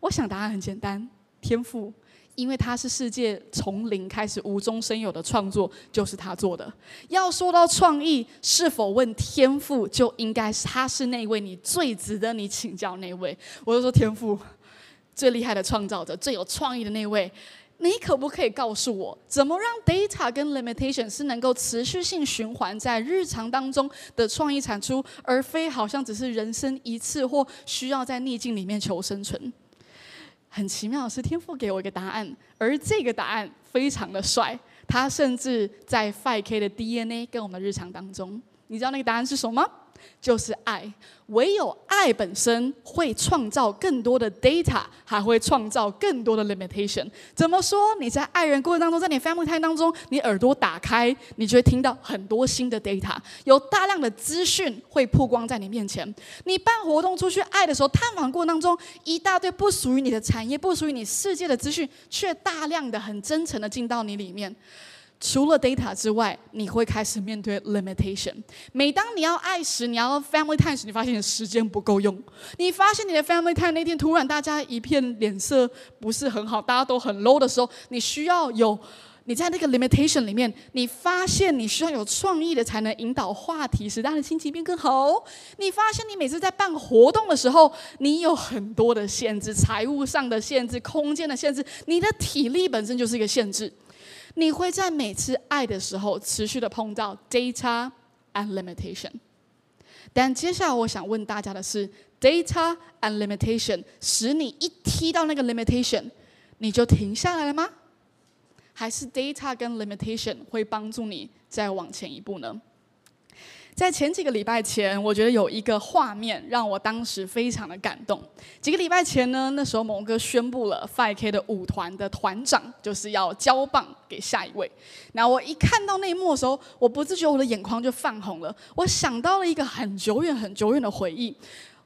我想答案很简单：天赋，因为他是世界从零开始无中生有的创作，就是他做的。要说到创意，是否问天赋，就应该是他是那位你最值得你请教那位。我就说天赋。最厉害的创造者，最有创意的那位，你可不可以告诉我，怎么让 data 跟 limitation 是能够持续性循环在日常当中的创意产出，而非好像只是人生一次或需要在逆境里面求生存？很奇妙的是，天父给我一个答案，而这个答案非常的帅，他甚至在 5K 的 DNA 跟我们的日常当中，你知道那个答案是什么吗？就是爱，唯有爱本身会创造更多的 data，还会创造更多的 limitation。怎么说？你在爱人过程当中，在你 family time 当中，你耳朵打开，你就会听到很多新的 data，有大量的资讯会曝光在你面前。你办活动出去爱的时候，探访过程当中，一大堆不属于你的产业、不属于你世界的资讯，却大量的、很真诚的进到你里面。除了 data 之外，你会开始面对 limitation。每当你要爱时，你要 family time 时，你发现你时间不够用。你发现你的 family time 那天突然大家一片脸色不是很好，大家都很 low 的时候，你需要有你在那个 limitation 里面，你发现你需要有创意的才能引导话题，使大家的心情变更好。你发现你每次在办活动的时候，你有很多的限制，财务上的限制，空间的限制，你的体力本身就是一个限制。你会在每次爱的时候持续的碰到 data and limitation，但接下来我想问大家的是：data and limitation 使你一踢到那个 limitation，你就停下来了吗？还是 data 跟 limitation 会帮助你再往前一步呢？在前几个礼拜前，我觉得有一个画面让我当时非常的感动。几个礼拜前呢，那时候蒙哥宣布了 Five K 的舞团的团长就是要交棒给下一位。那我一看到那一幕的时候，我不自觉我的眼眶就泛红了。我想到了一个很久远、很久远的回忆。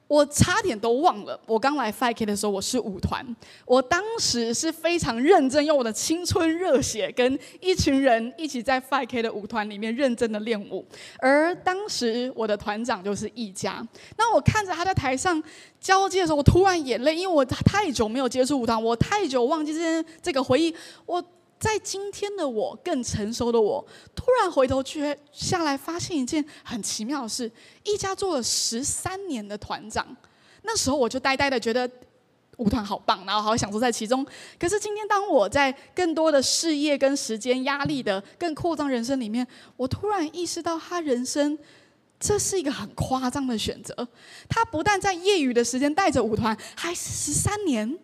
我差点都忘了，我刚来 5K 的时候，我是舞团。我当时是非常认真，用我的青春热血，跟一群人一起在 5K 的舞团里面认真的练舞。而当时我的团长就是易家。那我看着他在台上交接的时候，我突然眼泪，因为我太久没有接触舞团，我太久忘记这些这个回忆，我。在今天的我，更成熟的我，突然回头去下来，发现一件很奇妙的事：一家做了十三年的团长，那时候我就呆呆的觉得舞团好棒，然后好享受在其中。可是今天，当我在更多的事业跟时间压力的更扩张人生里面，我突然意识到，他人生这是一个很夸张的选择。他不但在业余的时间带着舞团，还是十三年。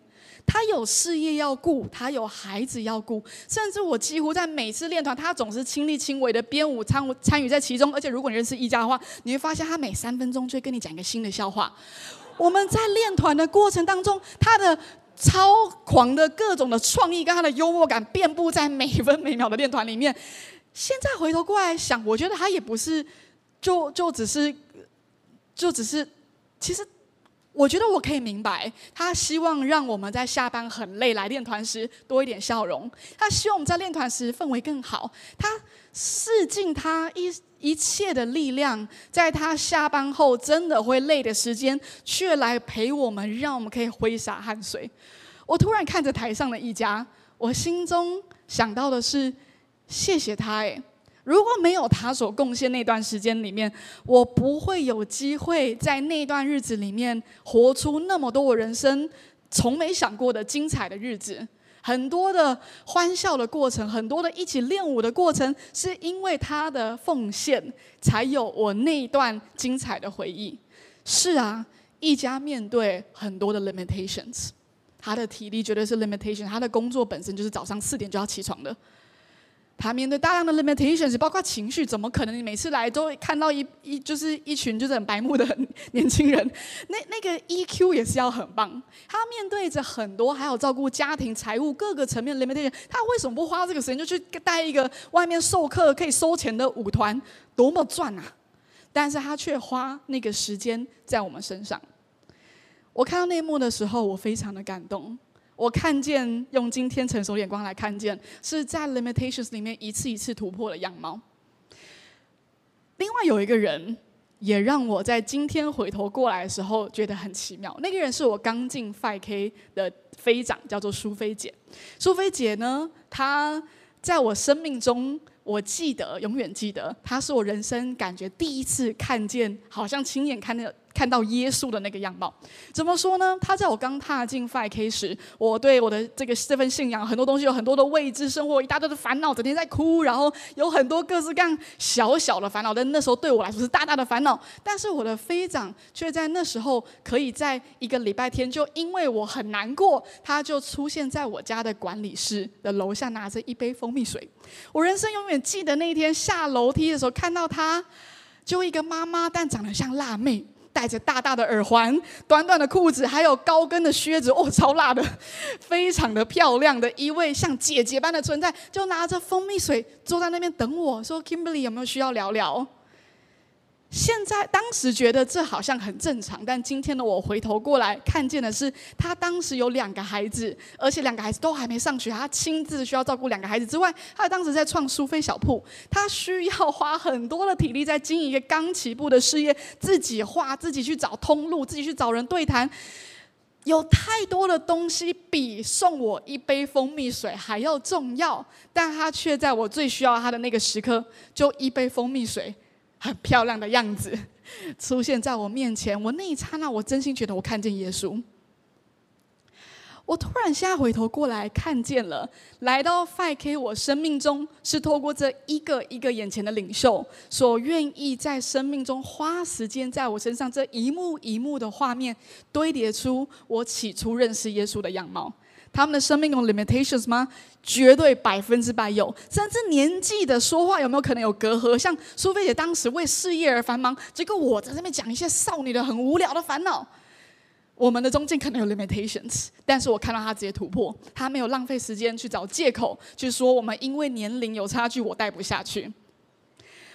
他有事业要顾，他有孩子要顾，甚至我几乎在每次练团，他总是亲力亲为的编舞参参与在其中。而且如果你认识一家的话，你会发现他每三分钟就会跟你讲一个新的笑话。我们在练团的过程当中，他的超狂的各种的创意跟他的幽默感遍布在每分每秒的练团里面。现在回头过来想，我觉得他也不是就就只是就只是，其实。我觉得我可以明白，他希望让我们在下班很累来练团时多一点笑容。他希望我们在练团时氛围更好。他试尽他一一切的力量，在他下班后真的会累的时间，却来陪我们，让我们可以挥洒汗水。我突然看着台上的一家，我心中想到的是：谢谢他，诶。如果没有他所贡献那段时间里面，我不会有机会在那段日子里面活出那么多我人生从没想过的精彩的日子。很多的欢笑的过程，很多的一起练舞的过程，是因为他的奉献，才有我那一段精彩的回忆。是啊，一家面对很多的 limitations，他的体力绝对是 limitation，他的工作本身就是早上四点就要起床的。他面对大量的 limitations，包括情绪，怎么可能？你每次来都会看到一一就是一群就是很白目的年轻人，那那个 EQ 也是要很棒。他面对着很多，还有照顾家庭、财务各个层面的 limitation，他为什么不花这个时间就去带一个外面授课可以收钱的舞团，多么赚啊！但是他却花那个时间在我们身上。我看到那一幕的时候，我非常的感动。我看见，用今天成熟眼光来看见，是在 limitations 里面一次一次突破的样貌。另外有一个人，也让我在今天回头过来的时候觉得很奇妙。那个人是我刚进 5K 的飞长，叫做苏菲姐。苏菲姐呢，她在我生命中，我记得，永远记得，她是我人生感觉第一次看见，好像亲眼看见。看到耶稣的那个样貌，怎么说呢？他在我刚踏进 5K 时，我对我的这个这份信仰很多东西有很多的未知，生活一大堆的烦恼，整天在哭，然后有很多各式各样小小的烦恼，但那时候对我来说是大大的烦恼。但是我的飞长却在那时候可以在一个礼拜天，就因为我很难过，他就出现在我家的管理室的楼下，拿着一杯蜂蜜水。我人生永远记得那一天下楼梯的时候，看到他，就一个妈妈，但长得像辣妹。戴着大大的耳环、短短的裤子，还有高跟的靴子，哦，超辣的，非常的漂亮的一位像姐姐般的存在，就拿着蜂蜜水坐在那边等我说：“Kimberly 有没有需要聊聊？”现在当时觉得这好像很正常，但今天的我回头过来看见的是，他当时有两个孩子，而且两个孩子都还没上学，他亲自需要照顾两个孩子之外，他当时在创苏菲小铺，他需要花很多的体力在经营一个刚起步的事业，自己画，自己去找通路，自己去找人对谈，有太多的东西比送我一杯蜂蜜水还要重要，但他却在我最需要他的那个时刻，就一杯蜂蜜水。很漂亮的样子出现在我面前，我那一刹那，我真心觉得我看见耶稣。我突然现在回头过来看见了，来到 5K，我生命中是透过这一个一个眼前的领袖，所愿意在生命中花时间在我身上，这一幕一幕的画面堆叠出我起初认识耶稣的样貌。他们的生命有 limitations 吗？绝对百分之百有。甚至年纪的说话有没有可能有隔阂？像苏菲姐当时为事业而繁忙，结果我在这边讲一些少女的很无聊的烦恼。我们的中间可能有 limitations，但是我看到他直接突破，他没有浪费时间去找借口，去说我们因为年龄有差距，我带不下去。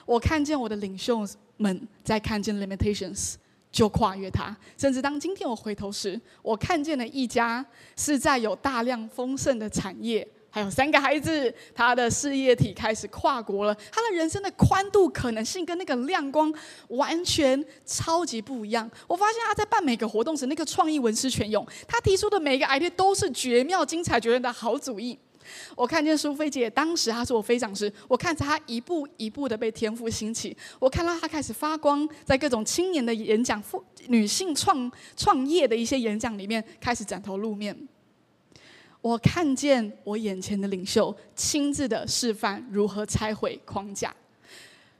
我看见我的领袖们在看见 limitations。就跨越它，甚至当今天我回头时，我看见了一家是在有大量丰盛的产业，还有三个孩子，他的事业体开始跨国了，他的人生的宽度可能性跟那个亮光完全超级不一样。我发现他在办每个活动时，那个创意文思泉涌，他提出的每一个 idea 都是绝妙、精彩、绝伦的好主意。我看见苏菲姐，当时她是我飞长时，我看着她一步一步的被天赋兴起，我看到她开始发光，在各种青年的演讲、女性创创业的一些演讲里面开始崭头露面。我看见我眼前的领袖亲自的示范如何拆毁框架，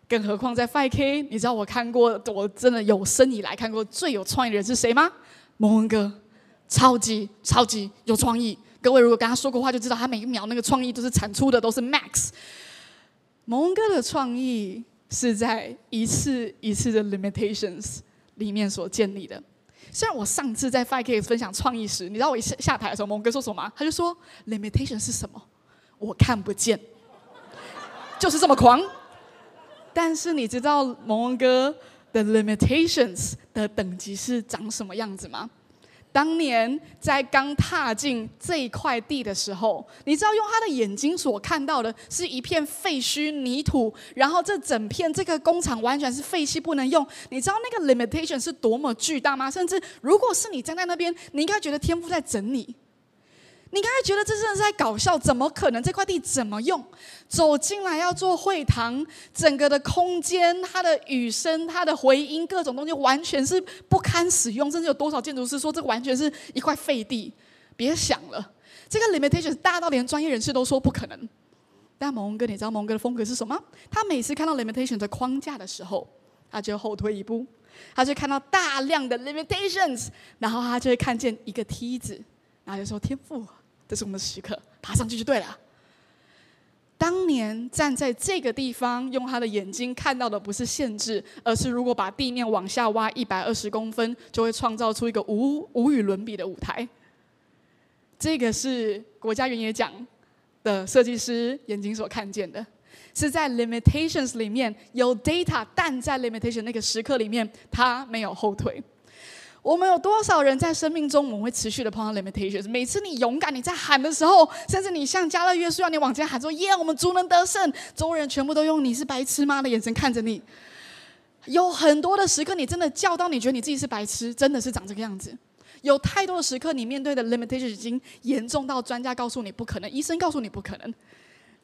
更何况在 5K，你知道我看过，我真的有生以来看过最有创意的人是谁吗？蒙文哥，超级超级有创意。各位如果跟他说过话，就知道他每一秒那个创意都是产出的都是 max。蒙恩哥的创意是在一次一次的 limitations 里面所建立的。虽然我上次在 Five K 分享创意时，你知道我一下下台的时候，蒙恩哥说什么吗？他就说 limitation 是什么？我看不见，就是这么狂。但是你知道蒙恩哥的 limitations 的等级是长什么样子吗？当年在刚踏进这一块地的时候，你知道用他的眼睛所看到的是一片废墟泥土，然后这整片这个工厂完全是废弃不能用。你知道那个 limitation 是多么巨大吗？甚至如果是你站在那边，你应该觉得天父在整你。你刚才觉得这真的是在搞笑？怎么可能？这块地怎么用？走进来要做会堂，整个的空间，它的雨声、它的回音，各种东西完全是不堪使用。甚至有多少建筑师说，这完全是一块废地，别想了。这个 limitation 大到连专业人士都说不可能。但蒙哥，你知道蒙哥的风格是什么？他每次看到 limitation 的框架的时候，他就后退一步，他就看到大量的 limitations，然后他就会看见一个梯子，然后就说：“天赋。”这是我们的时刻，爬上去就对了。当年站在这个地方，用他的眼睛看到的不是限制，而是如果把地面往下挖一百二十公分，就会创造出一个无无与伦比的舞台。这个是国家原野奖的设计师眼睛所看见的，是在 limitations 里面有 data，但在 limitation 那个时刻里面，他没有后退。我们有多少人在生命中，我们会持续的碰到 limitations？每次你勇敢，你在喊的时候，甚至你像加勒约书亚，你往前喊说：“耶，我们足能得胜！”周围人全部都用“你是白痴吗”的眼神看着你。有很多的时刻，你真的叫到你觉得你自己是白痴，真的是长这个样子。有太多的时刻，你面对的 limitations 已经严重到专家告诉你不可能，医生告诉你不可能。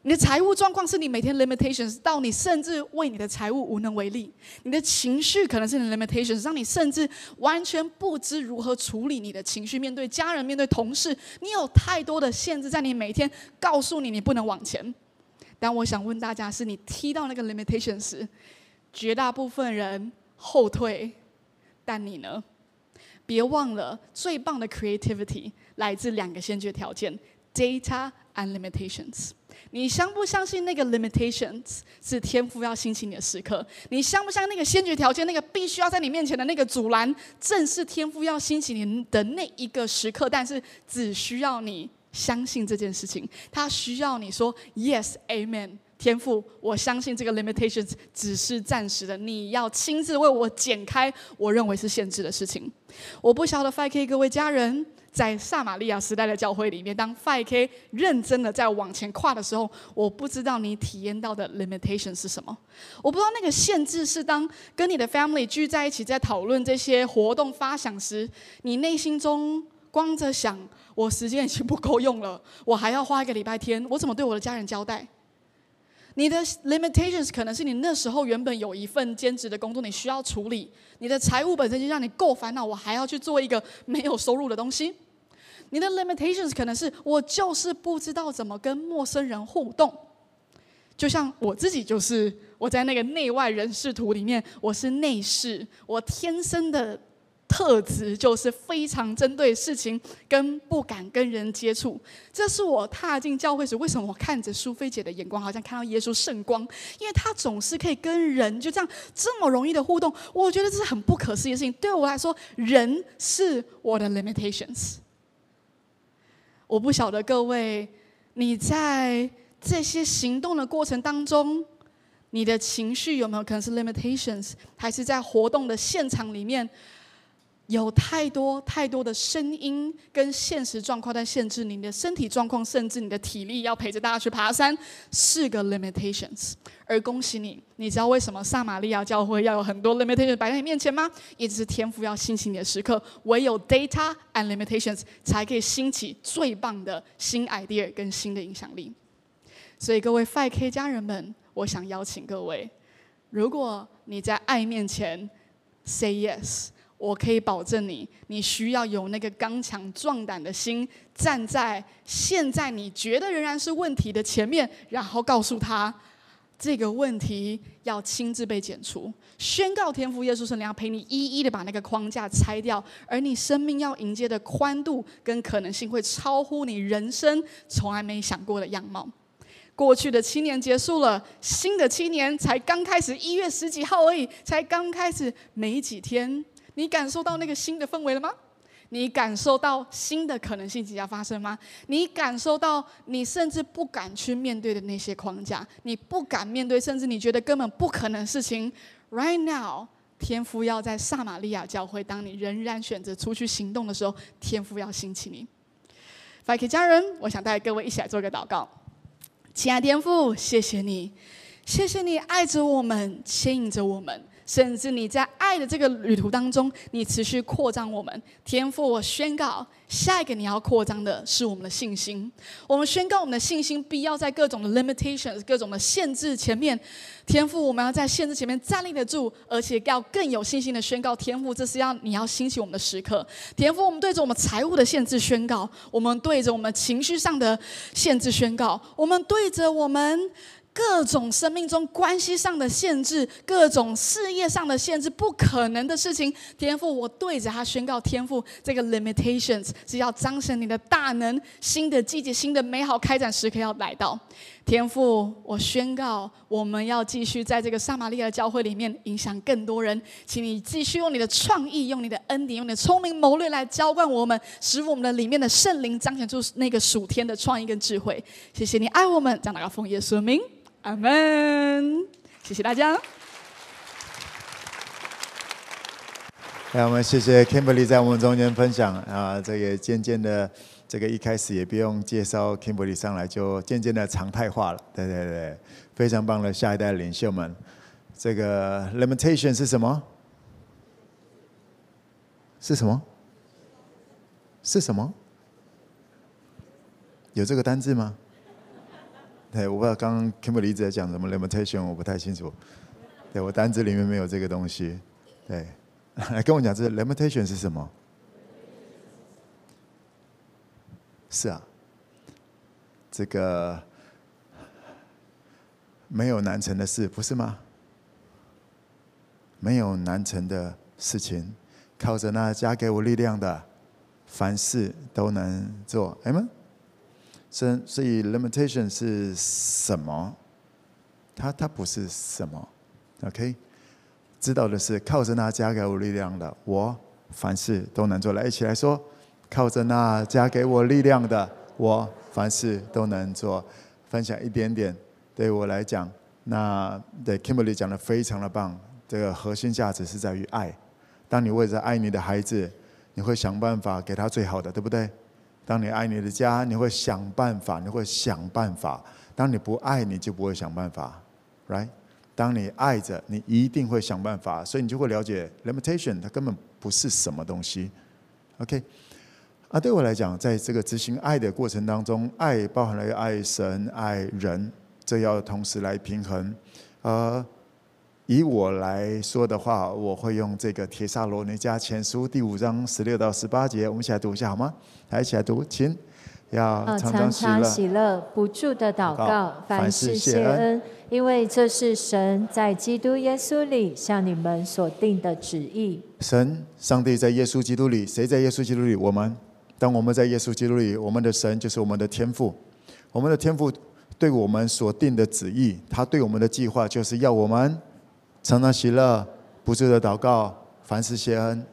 你的财务状况是你每天 limitations，到你甚至为你的财务无能为力。你的情绪可能是你的 limitations，让你甚至完全不知如何处理你的情绪。面对家人，面对同事，你有太多的限制在你每天告诉你你不能往前。但我想问大家，是你踢到那个 limitations 时，绝大部分人后退，但你呢？别忘了，最棒的 creativity 来自两个先决条件：data and limitations。你相不相信那个 limitations 是天赋要兴起你的时刻？你相不相信那个先决条件，那个必须要在你面前的那个阻拦，正是天赋要兴起你的那一个时刻？但是只需要你相信这件事情，他需要你说 yes amen。天赋，我相信这个 limitations 只是暂时的，你要亲自为我剪开我认为是限制的事情。我不晓得 5K 各位家人。在撒玛利亚时代的教会里面，当 5K 认真的在往前跨的时候，我不知道你体验到的 limitation 是什么。我不知道那个限制是当跟你的 family 聚在一起在讨论这些活动发想时，你内心中光着想：我时间已经不够用了，我还要花一个礼拜天，我怎么对我的家人交代？你的 limitations 可能是你那时候原本有一份兼职的工作，你需要处理，你的财务本身就让你够烦恼，我还要去做一个没有收入的东西。你的 limitations 可能是我就是不知道怎么跟陌生人互动，就像我自己就是我在那个内外人士图里面，我是内视，我天生的特质就是非常针对事情跟不敢跟人接触。这是我踏进教会时，为什么我看着苏菲姐的眼光好像看到耶稣圣光，因为她总是可以跟人就这样这么容易的互动，我觉得这是很不可思议的事情。对我来说，人是我的 limitations。我不晓得各位，你在这些行动的过程当中，你的情绪有没有可能是 limitations，还是在活动的现场里面？有太多太多的声音跟现实状况在限制你的身体状况，甚至你的体力要陪着大家去爬山，是个 limitations。而恭喜你，你知道为什么撒玛利亚教会要有很多 limitations 摆在你面前吗？也只是天赋要兴起你的时刻，唯有 data and limitations 才可以兴起最棒的新 idea 跟新的影响力。所以各位 5K 家人们，我想邀请各位，如果你在爱面前 say yes。我可以保证你，你需要有那个刚强壮胆的心，站在现在你觉得仍然是问题的前面，然后告诉他这个问题要亲自被剪除，宣告天父耶稣圣灵要陪你一一的把那个框架拆掉，而你生命要迎接的宽度跟可能性会超乎你人生从来没想过的样貌。过去的七年结束了，新的七年才刚开始，一月十几号而已，才刚开始没几天。你感受到那个新的氛围了吗？你感受到新的可能性即将发生吗？你感受到你甚至不敢去面对的那些框架，你不敢面对，甚至你觉得根本不可能的事情。Right now，天父要在撒玛利亚教会，当你仍然选择出去行动的时候，天父要兴起你。Fike 家人，我想带各位一起来做个祷告。亲爱的天父，谢谢你，谢谢你爱着我们，牵引着我们。甚至你在爱的这个旅途当中，你持续扩张我们。天父，我宣告，下一个你要扩张的是我们的信心。我们宣告我们的信心必要在各种的 limitations、各种的限制前面。天父，我们要在限制前面站立得住，而且要更有信心的宣告。天父，这是要你要兴起我们的时刻。天父，我们对着我们财务的限制宣告，我们对着我们情绪上的限制宣告，我们对着我们。各种生命中关系上的限制，各种事业上的限制，不可能的事情，天赋，我对着他宣告，天赋，这个 limitations 是要彰显你的大能，新的季节、新的美好开展时刻要来到。天赋，我宣告，我们要继续在这个撒玛利亚教会里面影响更多人，请你继续用你的创意、用你的恩典、用你的聪明谋略来浇灌我们，使我们的里面的圣灵彰显出那个属天的创意跟智慧。谢谢你爱我们，将那个奉耶稣名。阿门，谢谢大家。让，我们谢谢 Kimberly 在我们中间分享啊，这个渐渐的，这个一开始也不用介绍 Kimberly 上来，就渐渐的常态化了。对对对，非常棒的下一代领袖们。这个 limitation 是什么？是什么？是什么？有这个单字吗？对，我不知道刚刚 Kimberly 在讲什么 limitation，我不太清楚。对，我单子里面没有这个东西。对，来跟我讲，这 limitation 是什么？是啊，这个没有难成的事，不是吗？没有难成的事情，靠着那加给我力量的，凡事都能做。哎们。所所以，limitation 是什么？它它不是什么，OK？知道的是，靠着那加给我力量的，我凡事都能做。来，一起来说，靠着那加给我力量的，我凡事都能做。分享一点点，对我来讲，那对 Kimberly 讲的非常的棒。这个核心价值是在于爱。当你为着爱你的孩子，你会想办法给他最好的，对不对？当你爱你的家，你会想办法，你会想办法。当你不爱，你就不会想办法，right？当你爱着，你一定会想办法，所以你就会了解 limitation，它根本不是什么东西。OK，啊，对我来讲，在这个执行爱的过程当中，爱包含了爱神、爱人，这要同时来平衡。呃，以我来说的话，我会用这个《帖撒罗尼加前书》第五章十六到十八节，我们一起来读一下好吗？来，一起来读，请要常常喜乐，常常喜乐不住的祷告，凡事谢恩，因为这是神在基督耶稣里向你们所定的旨意。神，上帝在耶稣基督里，谁在耶稣基督里？我们。当我们在耶稣基督里，我们的神就是我们的天父。我们的天父对我们所定的旨意，他对我们的计划，就是要我们常常喜乐，不住的祷告，凡事谢恩。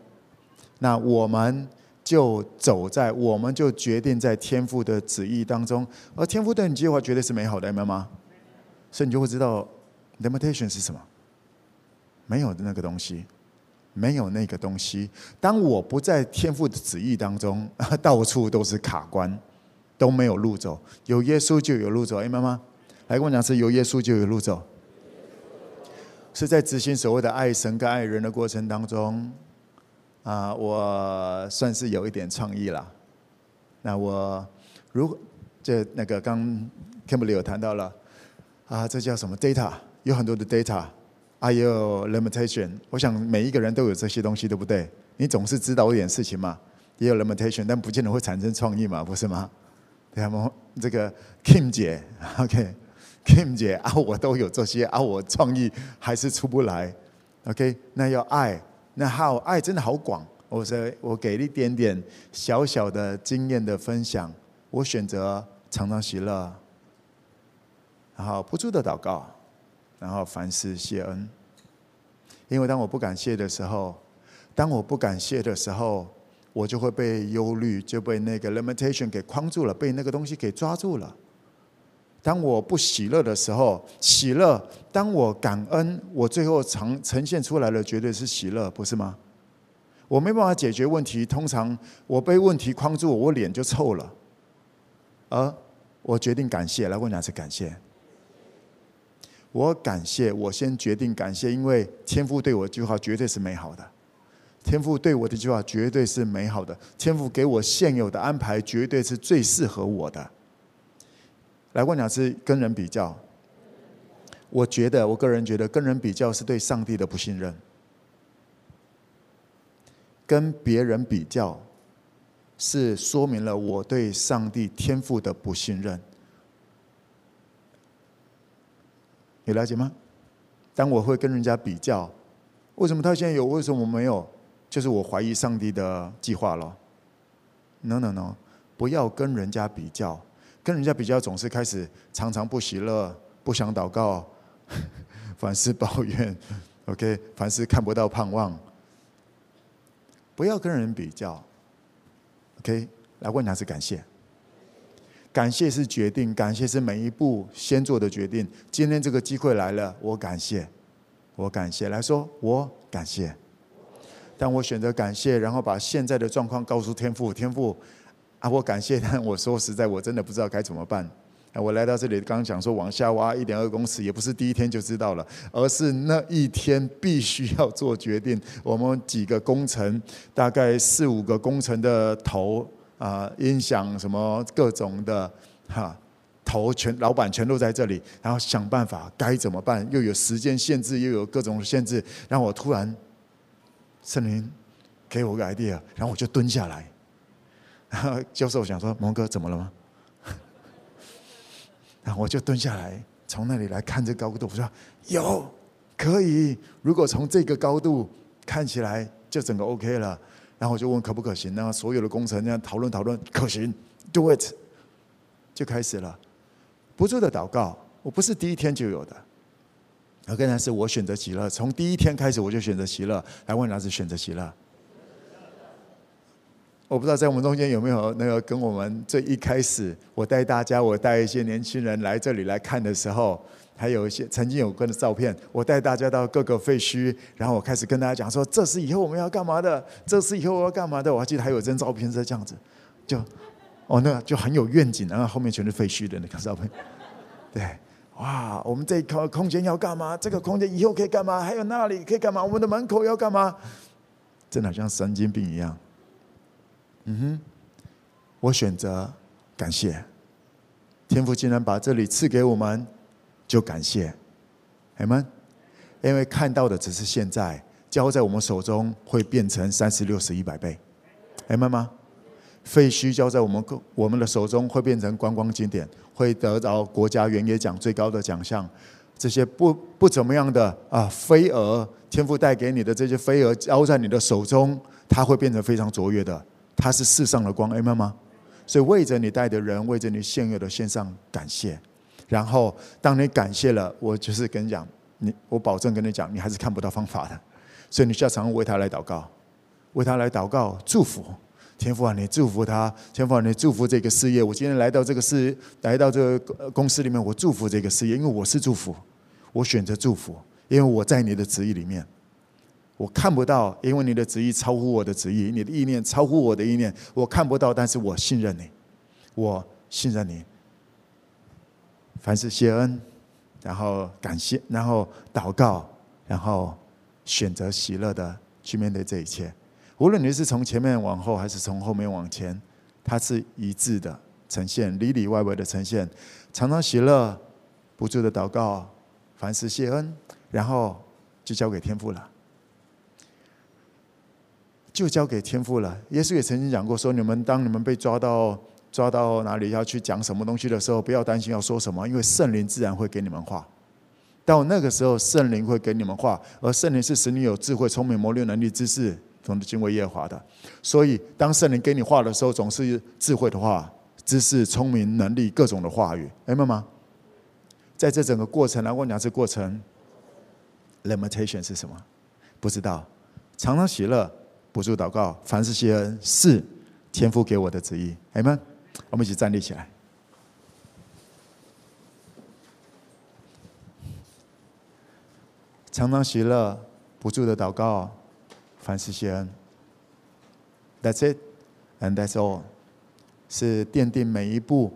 那我们。就走在，我们就决定在天父的旨意当中，而天父对你计划绝对是美好的，明白吗？所以你就会知道，limitation 是什么？没有的那个东西，没有那个东西。当我不在天父的旨意当中，到处都是卡关，都没有路走。有耶稣就有路走，明白吗？来跟我讲，是有耶稣就有路走，是在执行所谓的爱神跟爱人的过程当中。啊我算是有一点创意了。那我如果这那个刚 Kimberly 有谈到了啊，这叫什么 data？有很多的 data，还有 limitation。我想每一个人都有这些东西，对不对？你总是知道一点事情嘛，也有 limitation，但不见得会产生创意嘛，不是吗？对吗？这个 Kim 姐，OK Kim 姐啊，我都有这些啊，我创意还是出不来。OK，那要爱。那好，爱真的好广。我说，我给一点点小小的经验的分享。我选择常常喜乐，然后不住的祷告，然后凡事谢恩。因为当我不感谢的时候，当我不感谢的时候，我就会被忧虑，就被那个 limitation 给框住了，被那个东西给抓住了。当我不喜乐的时候，喜乐；当我感恩，我最后呈呈现出来的绝对是喜乐，不是吗？我没办法解决问题，通常我被问题框住，我脸就臭了。而我决定感谢，来问两次感谢。我感谢，我先决定感谢，因为天父对我的计划绝对是美好的。天父对我的计划绝对是美好的。天父给我现有的安排绝对是最适合我的。来问两次，跟人比较，我觉得，我个人觉得，跟人比较是对上帝的不信任。跟别人比较，是说明了我对上帝天赋的不信任。你了解吗？当我会跟人家比较，为什么他现在有，为什么我没有？就是我怀疑上帝的计划了。No No No，不要跟人家比较，跟人家比较总是开始常常不喜乐，不想祷告，凡事抱怨。OK，凡事看不到盼望。不要跟人比较。OK，来问他是感谢。感谢是决定，感谢是每一步先做的决定。今天这个机会来了，我感谢，我感谢。来说，我感谢。但我选择感谢，然后把现在的状况告诉天父，天父啊，我感谢。但 我说实在，我真的不知道该怎么办。我来到这里，刚刚讲说往下挖一点二公尺，也不是第一天就知道了，而是那一天必须要做决定。我们几个工程，大概四五个工程的头。啊，音响什么各种的哈，头全老板全都在这里，然后想办法该怎么办？又有时间限制，又有各种限制，让我突然圣灵给我个 idea，然后我就蹲下来。然后教授想说：“蒙哥怎么了吗？” 然后我就蹲下来，从那里来看这高度，我说：“有可以，如果从这个高度看起来，就整个 OK 了。”然后我就问可不可行？然后所有的工程这样讨论讨论，可行，do it，就开始了。不住的祷告，我不是第一天就有的。而更然是我选择喜乐，从第一天开始我就选择喜乐。来问老子选择喜乐？我不知道在我们中间有没有那个跟我们最一开始，我带大家，我带一些年轻人来这里来看的时候。还有一些曾经有过的照片，我带大家到各个废墟，然后我开始跟大家讲说：“这是以后我们要干嘛的？这是以后我要干嘛的？”我还记得还有张照片是这样子，就哦，那个就很有愿景，然后后面全是废墟的那个照片。对，哇，我们这一块空间要干嘛？这个空间以后可以干嘛？还有那里可以干嘛？我们的门口要干嘛？真的像神经病一样。嗯哼，我选择感谢天父，竟然把这里赐给我们。就感谢，阿们，因为看到的只是现在，交在我们手中会变成三十六十一百倍，阿们吗？废墟交在我们我们的手中会变成观光景点，会得到国家原野奖最高的奖项。这些不不怎么样的啊，飞蛾，天父带给你的这些飞蛾交在你的手中，它会变成非常卓越的。他是世上的光，阿们吗？所以为着你带的人，为着你现有的线上感谢。然后，当你感谢了，我就是跟你讲，你我保证跟你讲，你还是看不到方法的，所以你需要常常为他来祷告，为他来祷告，祝福天父啊，你祝福他，天父啊，你祝福这个事业。我今天来到这个事，来到这个公司里面，我祝福这个事业，因为我是祝福，我选择祝福，因为我在你的旨意里面，我看不到，因为你的旨意超乎我的旨意，你的意念超乎我的意念，我看不到，但是我信任你，我信任你。凡事谢恩，然后感谢，然后祷告，然后选择喜乐的去面对这一切。无论你是从前面往后，还是从后面往前，它是一致的呈现，里里外外的呈现。常常喜乐，不住的祷告，凡事谢恩，然后就交给天父了，就交给天父了。耶稣也曾经讲过说：你们当你们被抓到。抓到哪里要去讲什么东西的时候，不要担心要说什么，因为圣灵自然会给你们话。到那个时候，圣灵会给你们话，而圣灵是使你有智慧、聪明、谋略、能力、知识，懂得敬畏耶华的。所以，当圣灵给你话的时候，总是智慧的话、知识、聪明、能力各种的话语，明白吗？在这整个过程来问讲，这过程 limitation 是什么？不知道。常常喜乐，不住祷告，凡事谢恩，是天父给我的旨意。弟兄们，我们一起站立起来。常常喜乐，不住的祷告，凡事谢恩。That's it, and that's all。是奠定每一步，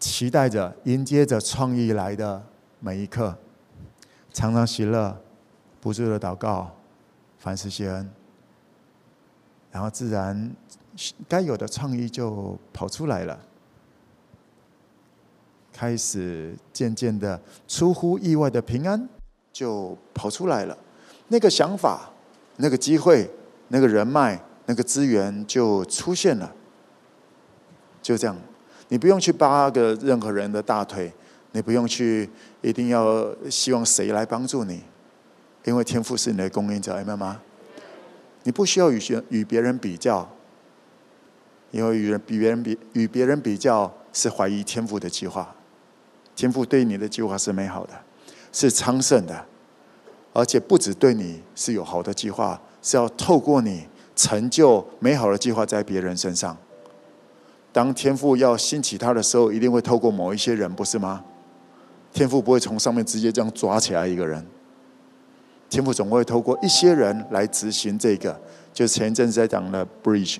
期待着、迎接着创意来的每一刻。常常喜乐，不住的祷告，凡事谢恩。然后自然该有的创意就跑出来了。开始渐渐的出乎意外的平安就跑出来了，那个想法、那个机会、那个人脉、那个资源就出现了。就这样，你不用去扒个任何人的大腿，你不用去一定要希望谁来帮助你，因为天赋是你的供应者，明白吗？你不需要与学与别人比较，因为与人比别人比与别人比较是怀疑天赋的计划。天赋对你的计划是美好的，是昌盛的，而且不止对你是有好的计划，是要透过你成就美好的计划在别人身上。当天赋要兴起他的时候，一定会透过某一些人，不是吗？天赋不会从上面直接这样抓起来一个人，天父总会透过一些人来执行这个。就前一阵子在讲的 Bridge，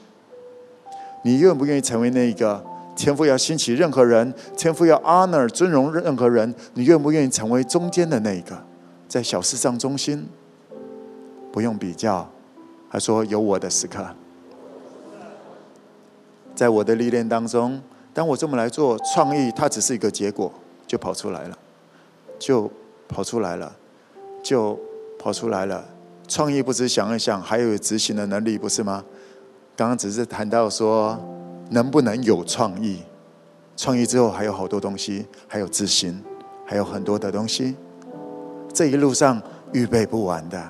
你愿不愿意成为那一个？天父要兴起任何人，天父要 honor 尊荣任何人，你愿不愿意成为中间的那一个，在小事上中心？不用比较，他说有我的时刻，在我的历练当中，当我这么来做创意，它只是一个结果，就跑出来了，就跑出来了，就跑出来了。创意不只想一想，还有执行的能力，不是吗？刚刚只是谈到说。能不能有创意？创意之后还有好多东西，还有执行，还有很多的东西。这一路上预备不完的，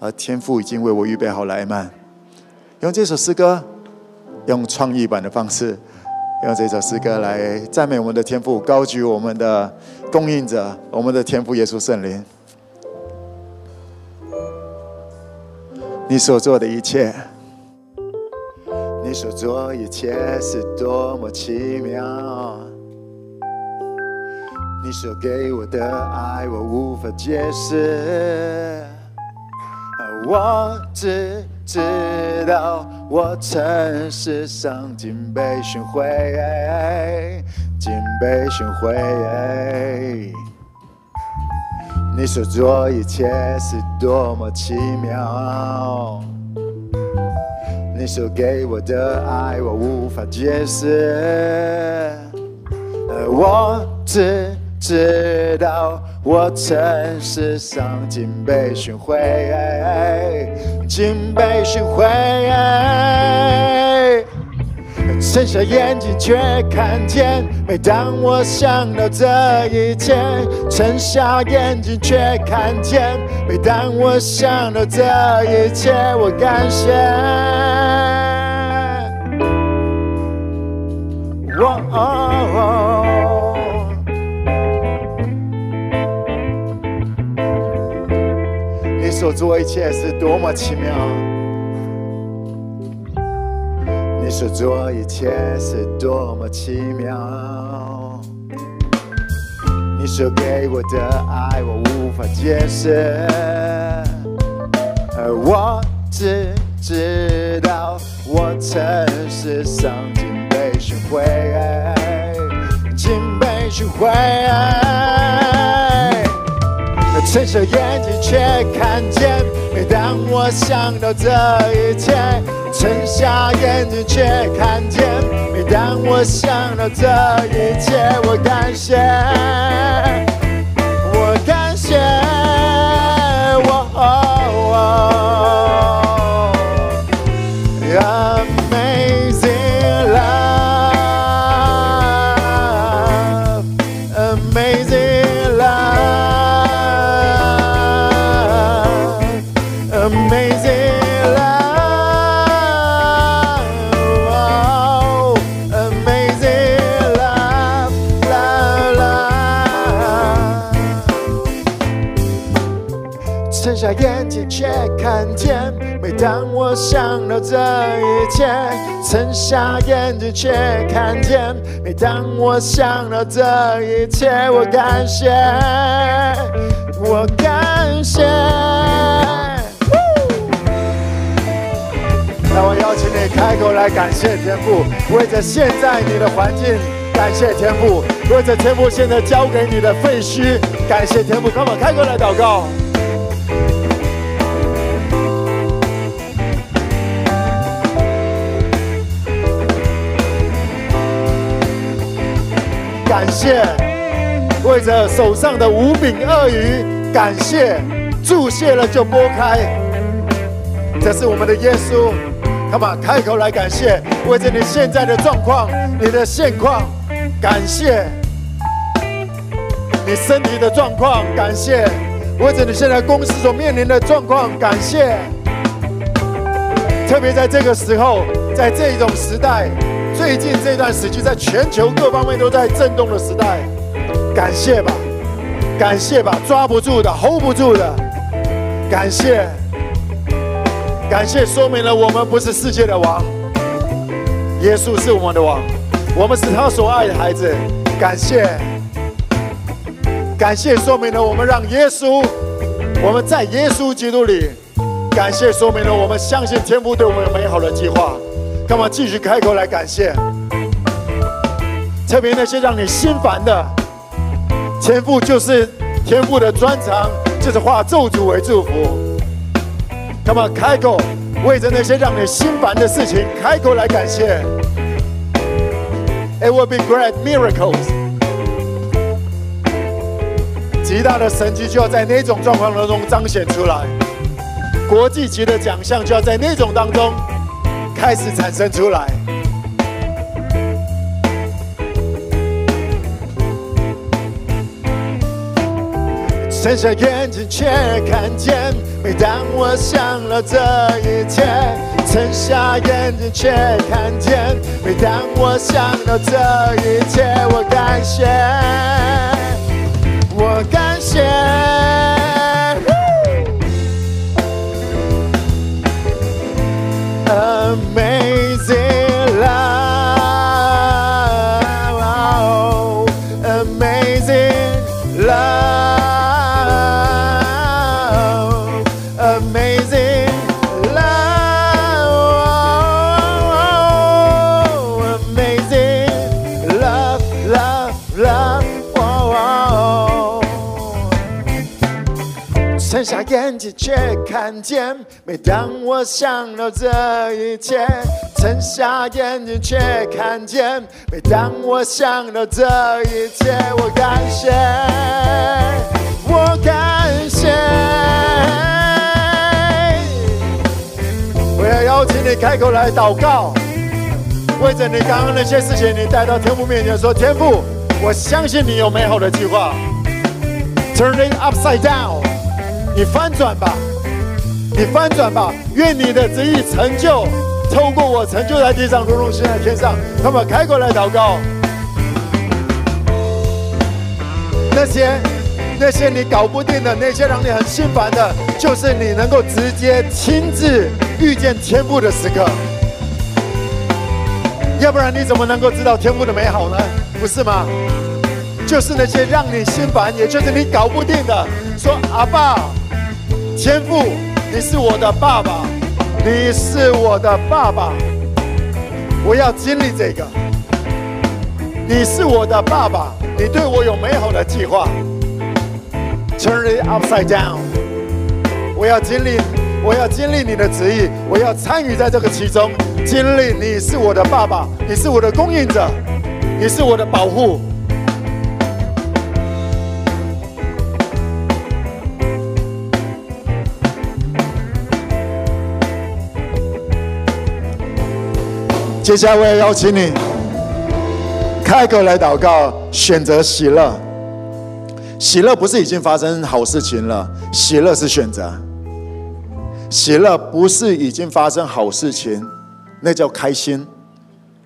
而天父已经为我预备好了。艾曼，用这首诗歌，用创意版的方式，用这首诗歌来赞美我们的天父，高举我们的供应者，我们的天父耶稣圣灵。你所做的一切。你所做一切是多么奇妙，你所给我的爱我无法解释，我只知道我曾是上进被寻回，尽被寻回。你所做一切是多么奇妙。你所给我的爱，我无法解释。我只知道，我曾是上进被寻回，进被寻回。睁下眼睛却看见，每当我想到这一切；睁下眼睛却看见，每当我想到这一切，我感谢。你所做一切是多么奇妙，你所做一切是多么奇妙，你所给我的爱我无法解释，而我只知道我曾是上尽被寻回，尽被寻回。睁下眼睛却看见，每当我想到这一切；睁下眼睛却看见，每当我想到这一切，我感谢，我想到这一切，睁下眼睛却看见；每当我想到这一切，我感谢，我感谢。谢。那我邀请你开口来感谢天父，为着现在你的环境感谢天父，为着天父现在交给你的废墟感谢天父。快把开口来祷告。感谢，为着手上的五饼二鱼，感谢，注谢了就拨开。这是我们的耶稣他把开口来感谢，为着你现在的状况，你的现况，感谢。你身体的状况，感谢；为着你现在公司所面临的状况，感谢。特别在这个时候，在这种时代。最近这段时期，在全球各方面都在震动的时代，感谢吧，感谢吧，抓不住的，hold 不住的，感谢，感谢，说明了我们不是世界的王，耶稣是我们的王，我们是他所爱的孩子，感谢，感谢，说明了我们让耶稣，我们在耶稣基督里，感谢，说明了我们相信天父对我们有美好的计划。干嘛继续开口来感谢？特别那些让你心烦的，天赋就是天赋的专长，就是化咒诅为祝福。干嘛开口为着那些让你心烦的事情开口来感谢？It will be great miracles，极大的神迹就要在那种状况当中彰显出来，国际级的奖项就要在那种当中。开始产生出来，睁下眼睛却看见。每当我想到这一切，睁下眼睛却看见。每当我想到这一切，我感谢，我感谢。见，每当我想到这一切，睁下眼睛却看见，每当我想到这一切，我感谢，我感谢。我要邀请你开口来祷告，为着你刚刚那些事情，你带到天父面前说：天父，我相信你有美好的计划。Turn it upside down。你翻转吧，你翻转吧，愿你的旨意成就，透过我成就在地上，如同现在天上。他们开口来祷告，那些那些你搞不定的，那些让你很心烦的，就是你能够直接亲自遇见天父的时刻。要不然你怎么能够知道天父的美好呢？不是吗？就是那些让你心烦，也就是你搞不定的，说阿爸。天父，你是我的爸爸，你是我的爸爸，我要经历这个。你是我的爸爸，你对我有美好的计划。Turn it upside down，我要经历，我要经历你的旨意，我要参与在这个其中，经历你是我的爸爸，你是我的供应者，你是我的保护。接下来我要邀请你开口来祷告，选择喜乐。喜乐不是已经发生好事情了，喜乐是选择。喜乐不是已经发生好事情，那叫开心。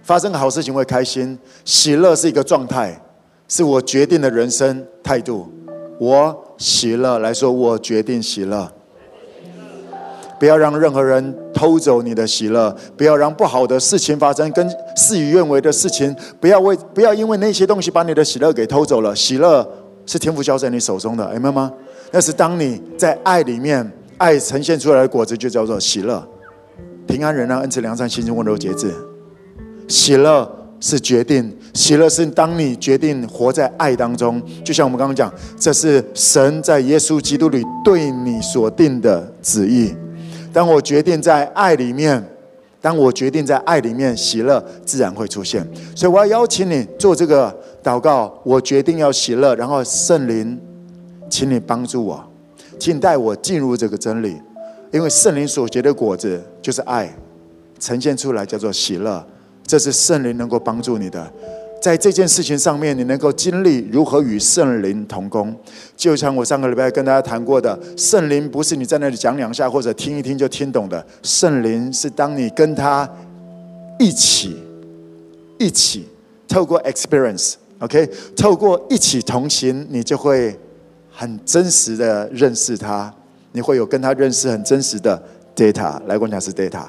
发生好事情会开心，喜乐是一个状态，是我决定的人生态度。我喜乐来说，我决定喜乐。不要让任何人偷走你的喜乐，不要让不好的事情发生，跟事与愿违的事情，不要为不要因为那些东西把你的喜乐给偷走了。喜乐是天父交在你手中的，明白吗？那是当你在爱里面，爱呈现出来的果子就叫做喜乐、平安、仁爱、恩慈、良善、心中、温柔、节制。喜乐是决定，喜乐是当你决定活在爱当中。就像我们刚刚讲，这是神在耶稣基督里对你所定的旨意。当我决定在爱里面，当我决定在爱里面，喜乐自然会出现。所以我要邀请你做这个祷告。我决定要喜乐，然后圣灵，请你帮助我，请带我进入这个真理，因为圣灵所结的果子就是爱，呈现出来叫做喜乐。这是圣灵能够帮助你的。在这件事情上面，你能够经历如何与圣灵同工，就像我上个礼拜跟大家谈过的，圣灵不是你在那里讲两下或者听一听就听懂的，圣灵是当你跟他一起，一起透过 experience，OK，透过一起同行，你就会很真实的认识他，你会有跟他认识很真实的 data，来跟我讲是 data，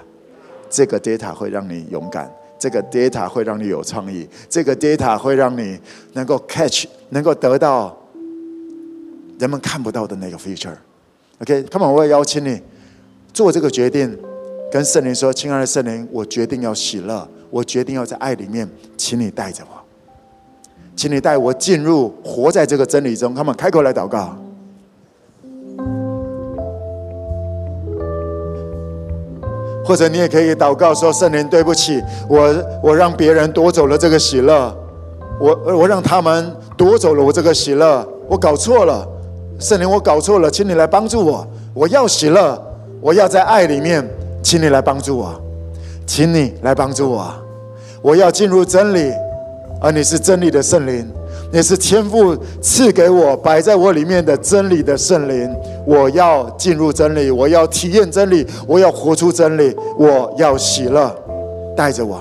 这个 data 会让你勇敢。这个 data 会让你有创意，这个 data 会让你能够 catch，能够得到人们看不到的那个 feature。OK，come on，我也邀请你做这个决定，跟圣灵说：“亲爱的圣灵，我决定要喜乐，我决定要在爱里面，请你带着我，请你带我进入活在这个真理中。”come on，开口来祷告。或者你也可以祷告说：“圣灵，对不起，我我让别人夺走了这个喜乐，我我让他们夺走了我这个喜乐，我搞错了，圣灵，我搞错了，请你来帮助我，我要喜乐，我要在爱里面，请你来帮助我，请你来帮助我，我要进入真理，而你是真理的圣灵。”你是天父赐给我摆在我里面的真理的圣灵，我要进入真理，我要体验真理，我要活出真理，我要喜乐，带着我。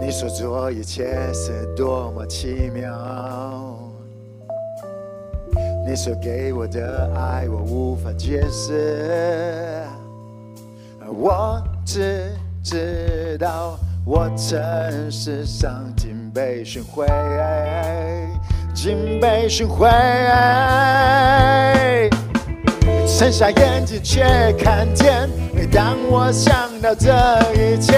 你所做一切是多么奇妙，你所给我的爱我无法解释，我只知道我曾是上进被寻回，进被寻回。睁下眼睛却看见，每当我想到这一切；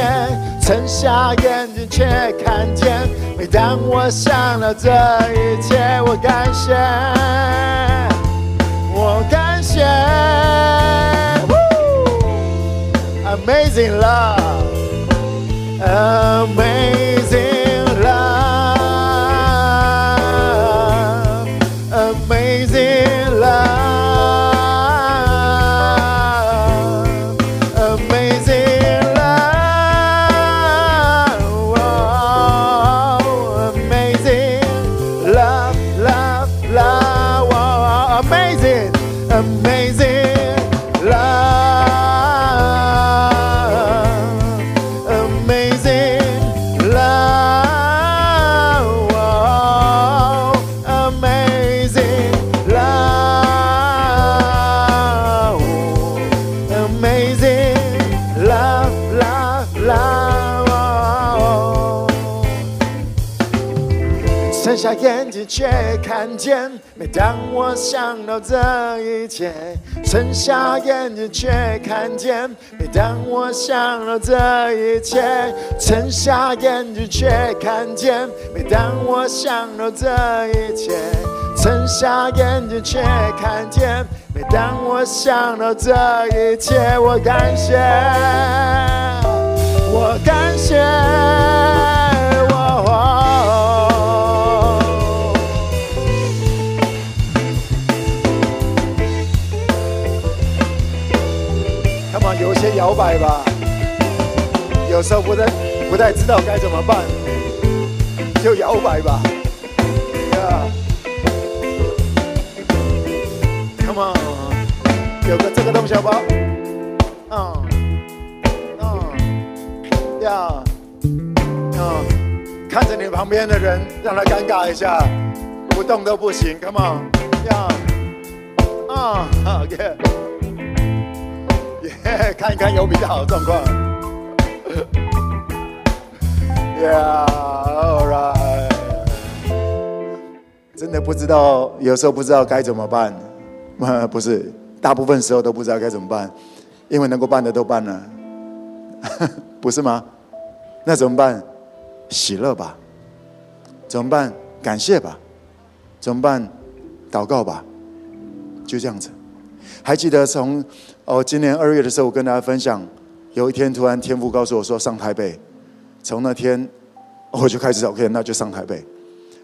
睁下眼睛却看见，每当我想到这一切，我感谢，我感谢。Amazing love, Amazing 哦，撑下眼睛。却看见，每当我想到这一切；睁下眼睛却看见，每当我想到这一切；睁下眼睛却看见，每当我想到这一切；睁下眼睛却看见，每当我想到这一切。我感谢，我感谢。我哦，come on。有些摇摆吧，有时候不太不太知道该怎么办，就摇摆吧。呀，Come on，有个这个东西好不好？呀，嗯，看着你旁边的人，让他尴尬一下，不动都不行。Come on，呀，on, OK，耶，看一看有比较好的状况。Yeah, all right。真的不知道，有时候不知道该怎么办。不是，大部分时候都不知道该怎么办，因为能够办的都办了，不是吗？那怎么办？喜乐吧。怎么办？感谢吧。怎么办？祷告吧。就这样子。还记得从哦，今年二月的时候，我跟大家分享，有一天突然天父告诉我说上台北。从那天我就开始 OK，那就上台北。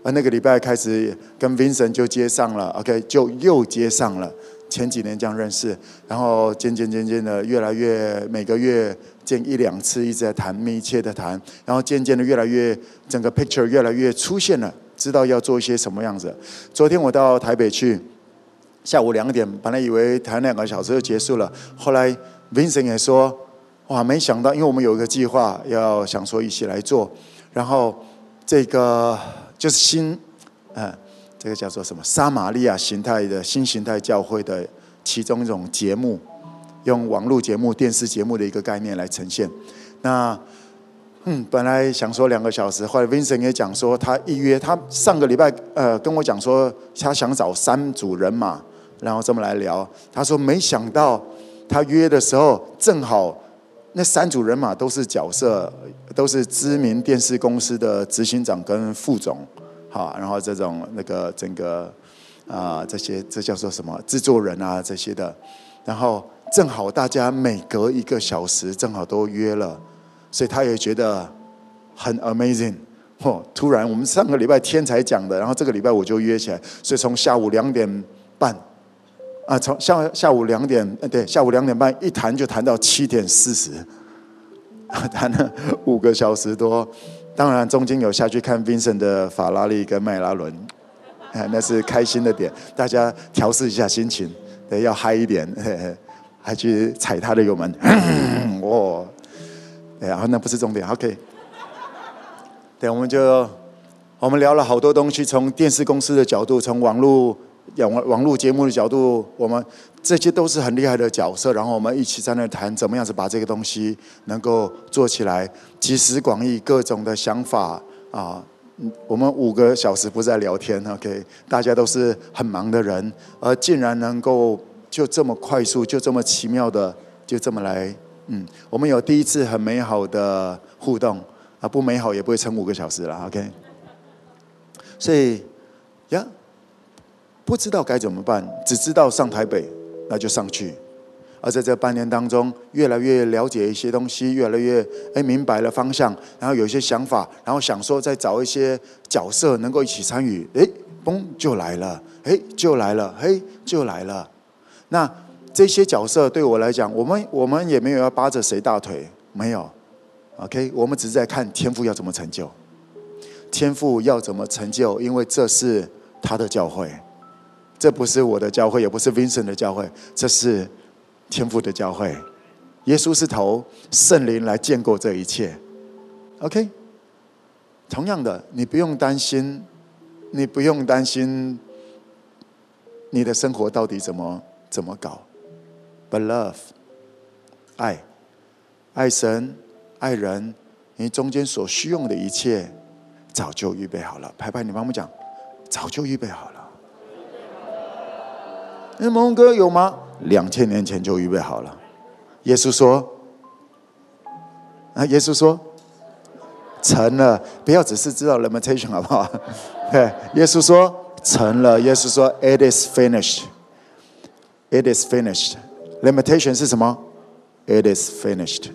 而那个礼拜开始跟 Vincent 就接上了，OK，就又接上了。前几年这样认识，然后渐渐渐渐的越来越每个月见一两次，一直在谈密切的谈，然后渐渐的越来越整个 picture 越来越出现了，知道要做一些什么样子。昨天我到台北去，下午两点，本来以为谈两个小时就结束了，后来 Vincent 也说，哇，没想到，因为我们有一个计划要想说一起来做，然后这个就是新，嗯。这个叫做什么？撒玛利亚形态的新形态教会的其中一种节目，用网络节目、电视节目的一个概念来呈现。那嗯，本来想说两个小时，后来 Vincent 也讲说，他预约他上个礼拜呃跟我讲说，他想找三组人马，然后这么来聊。他说没想到他约的时候正好那三组人马都是角色，都是知名电视公司的执行长跟副总。好，然后这种那个整个啊、这些这叫做什么制作人啊这些的，然后正好大家每隔一个小时正好都约了，所以他也觉得很 amazing。哦，突然我们上个礼拜天才讲的，然后这个礼拜我就约起来，所以从下午两点半啊，从下下午两点，对，下午两点半一谈就谈到七点四十，谈了五个小时多。当然，中间有下去看 Vincent 的法拉利跟迈拉伦，那是开心的点。大家调试一下心情，对，要嗨一点，嘿嘿还去踩他的油门，哇！然后那不是重点，OK。对，我们就我们聊了好多东西，从电视公司的角度，从网络网网络节目的角度，我们。这些都是很厉害的角色，然后我们一起在那谈怎么样子把这个东西能够做起来，集思广益，各种的想法啊。我们五个小时不在聊天，OK，大家都是很忙的人，而竟然能够就这么快速，就这么奇妙的，就这么来，嗯，我们有第一次很美好的互动啊，不美好也不会撑五个小时了，OK。所以呀，不知道该怎么办，只知道上台北。那就上去，而在这半年当中，越来越了解一些东西，越来越哎明白了方向，然后有一些想法，然后想说再找一些角色能够一起参与，哎，嘣就来了，哎就来了，嘿就来了。那这些角色对我来讲，我们我们也没有要扒着谁大腿，没有，OK，我们只是在看天赋要怎么成就，天赋要怎么成就，因为这是他的教会。这不是我的教会，也不是 Vincent 的教会，这是天赋的教会。耶稣是头，圣灵来建构这一切。OK，同样的，你不用担心，你不用担心你的生活到底怎么怎么搞。But love，爱，爱神，爱人，你中间所需用的一切，早就预备好了。拍拍你帮我们讲，早就预备好了。那蒙哥有吗？两千年前就预备好了。耶稣说：“啊，耶稣说成了，不要只是知道 limitation 好不好？对，耶稣说成了。耶稣说 It is finished. It is finished. Limitation 是什么？It is finished.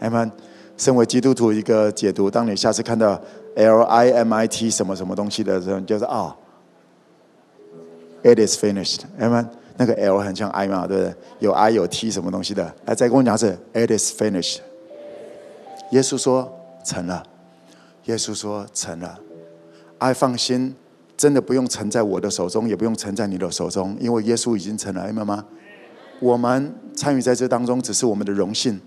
Amen。身为基督徒一个解读，当你下次看到 L I M I T 什么什么东西的时候，就是啊。哦 It is finished，哎们，那个 L 很像 I 嘛，对不对？有 I 有 T 什么东西的？来，再跟我讲是 It is finished。耶稣说成了，耶稣说成了。I 放心，真的不用成在我的手中，也不用成在你的手中，因为耶稣已经成了，哎们吗？我们参与在这当中，只是我们的荣幸。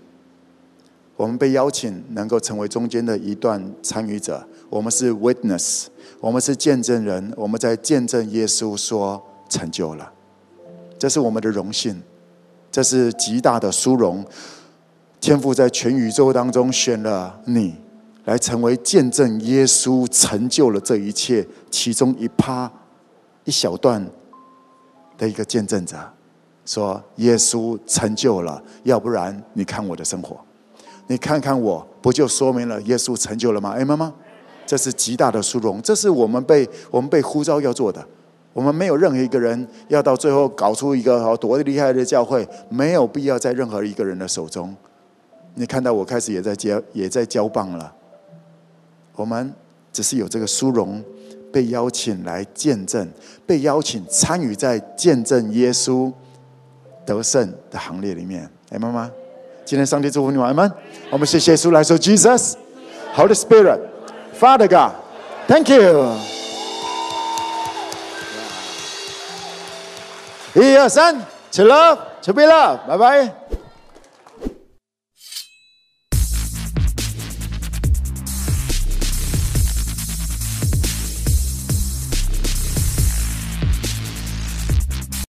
我们被邀请能够成为中间的一段参与者，我们是 witness。我们是见证人，我们在见证耶稣说成就了。这是我们的荣幸，这是极大的殊荣。天父在全宇宙当中选了你，来成为见证耶稣成就了这一切其中一趴一小段的一个见证者，说耶稣成就了，要不然你看我的生活，你看看我不就说明了耶稣成就了吗？哎，妈妈，这是极大的殊荣，这是我们被我们被呼召要做的。我们没有任何一个人要到最后搞出一个好多厉害的教会，没有必要在任何一个人的手中。你看到我开始也在接也在交棒了。我们只是有这个殊荣，被邀请来见证，被邀请参与在见证耶稣得胜的行列里面。哎，妈妈，今天上帝祝福你们，阿门。我们谢谢耶稣来说，Jesus，Holy Spirit，Father God，Thank you。一二三，起立，准备了，拜拜。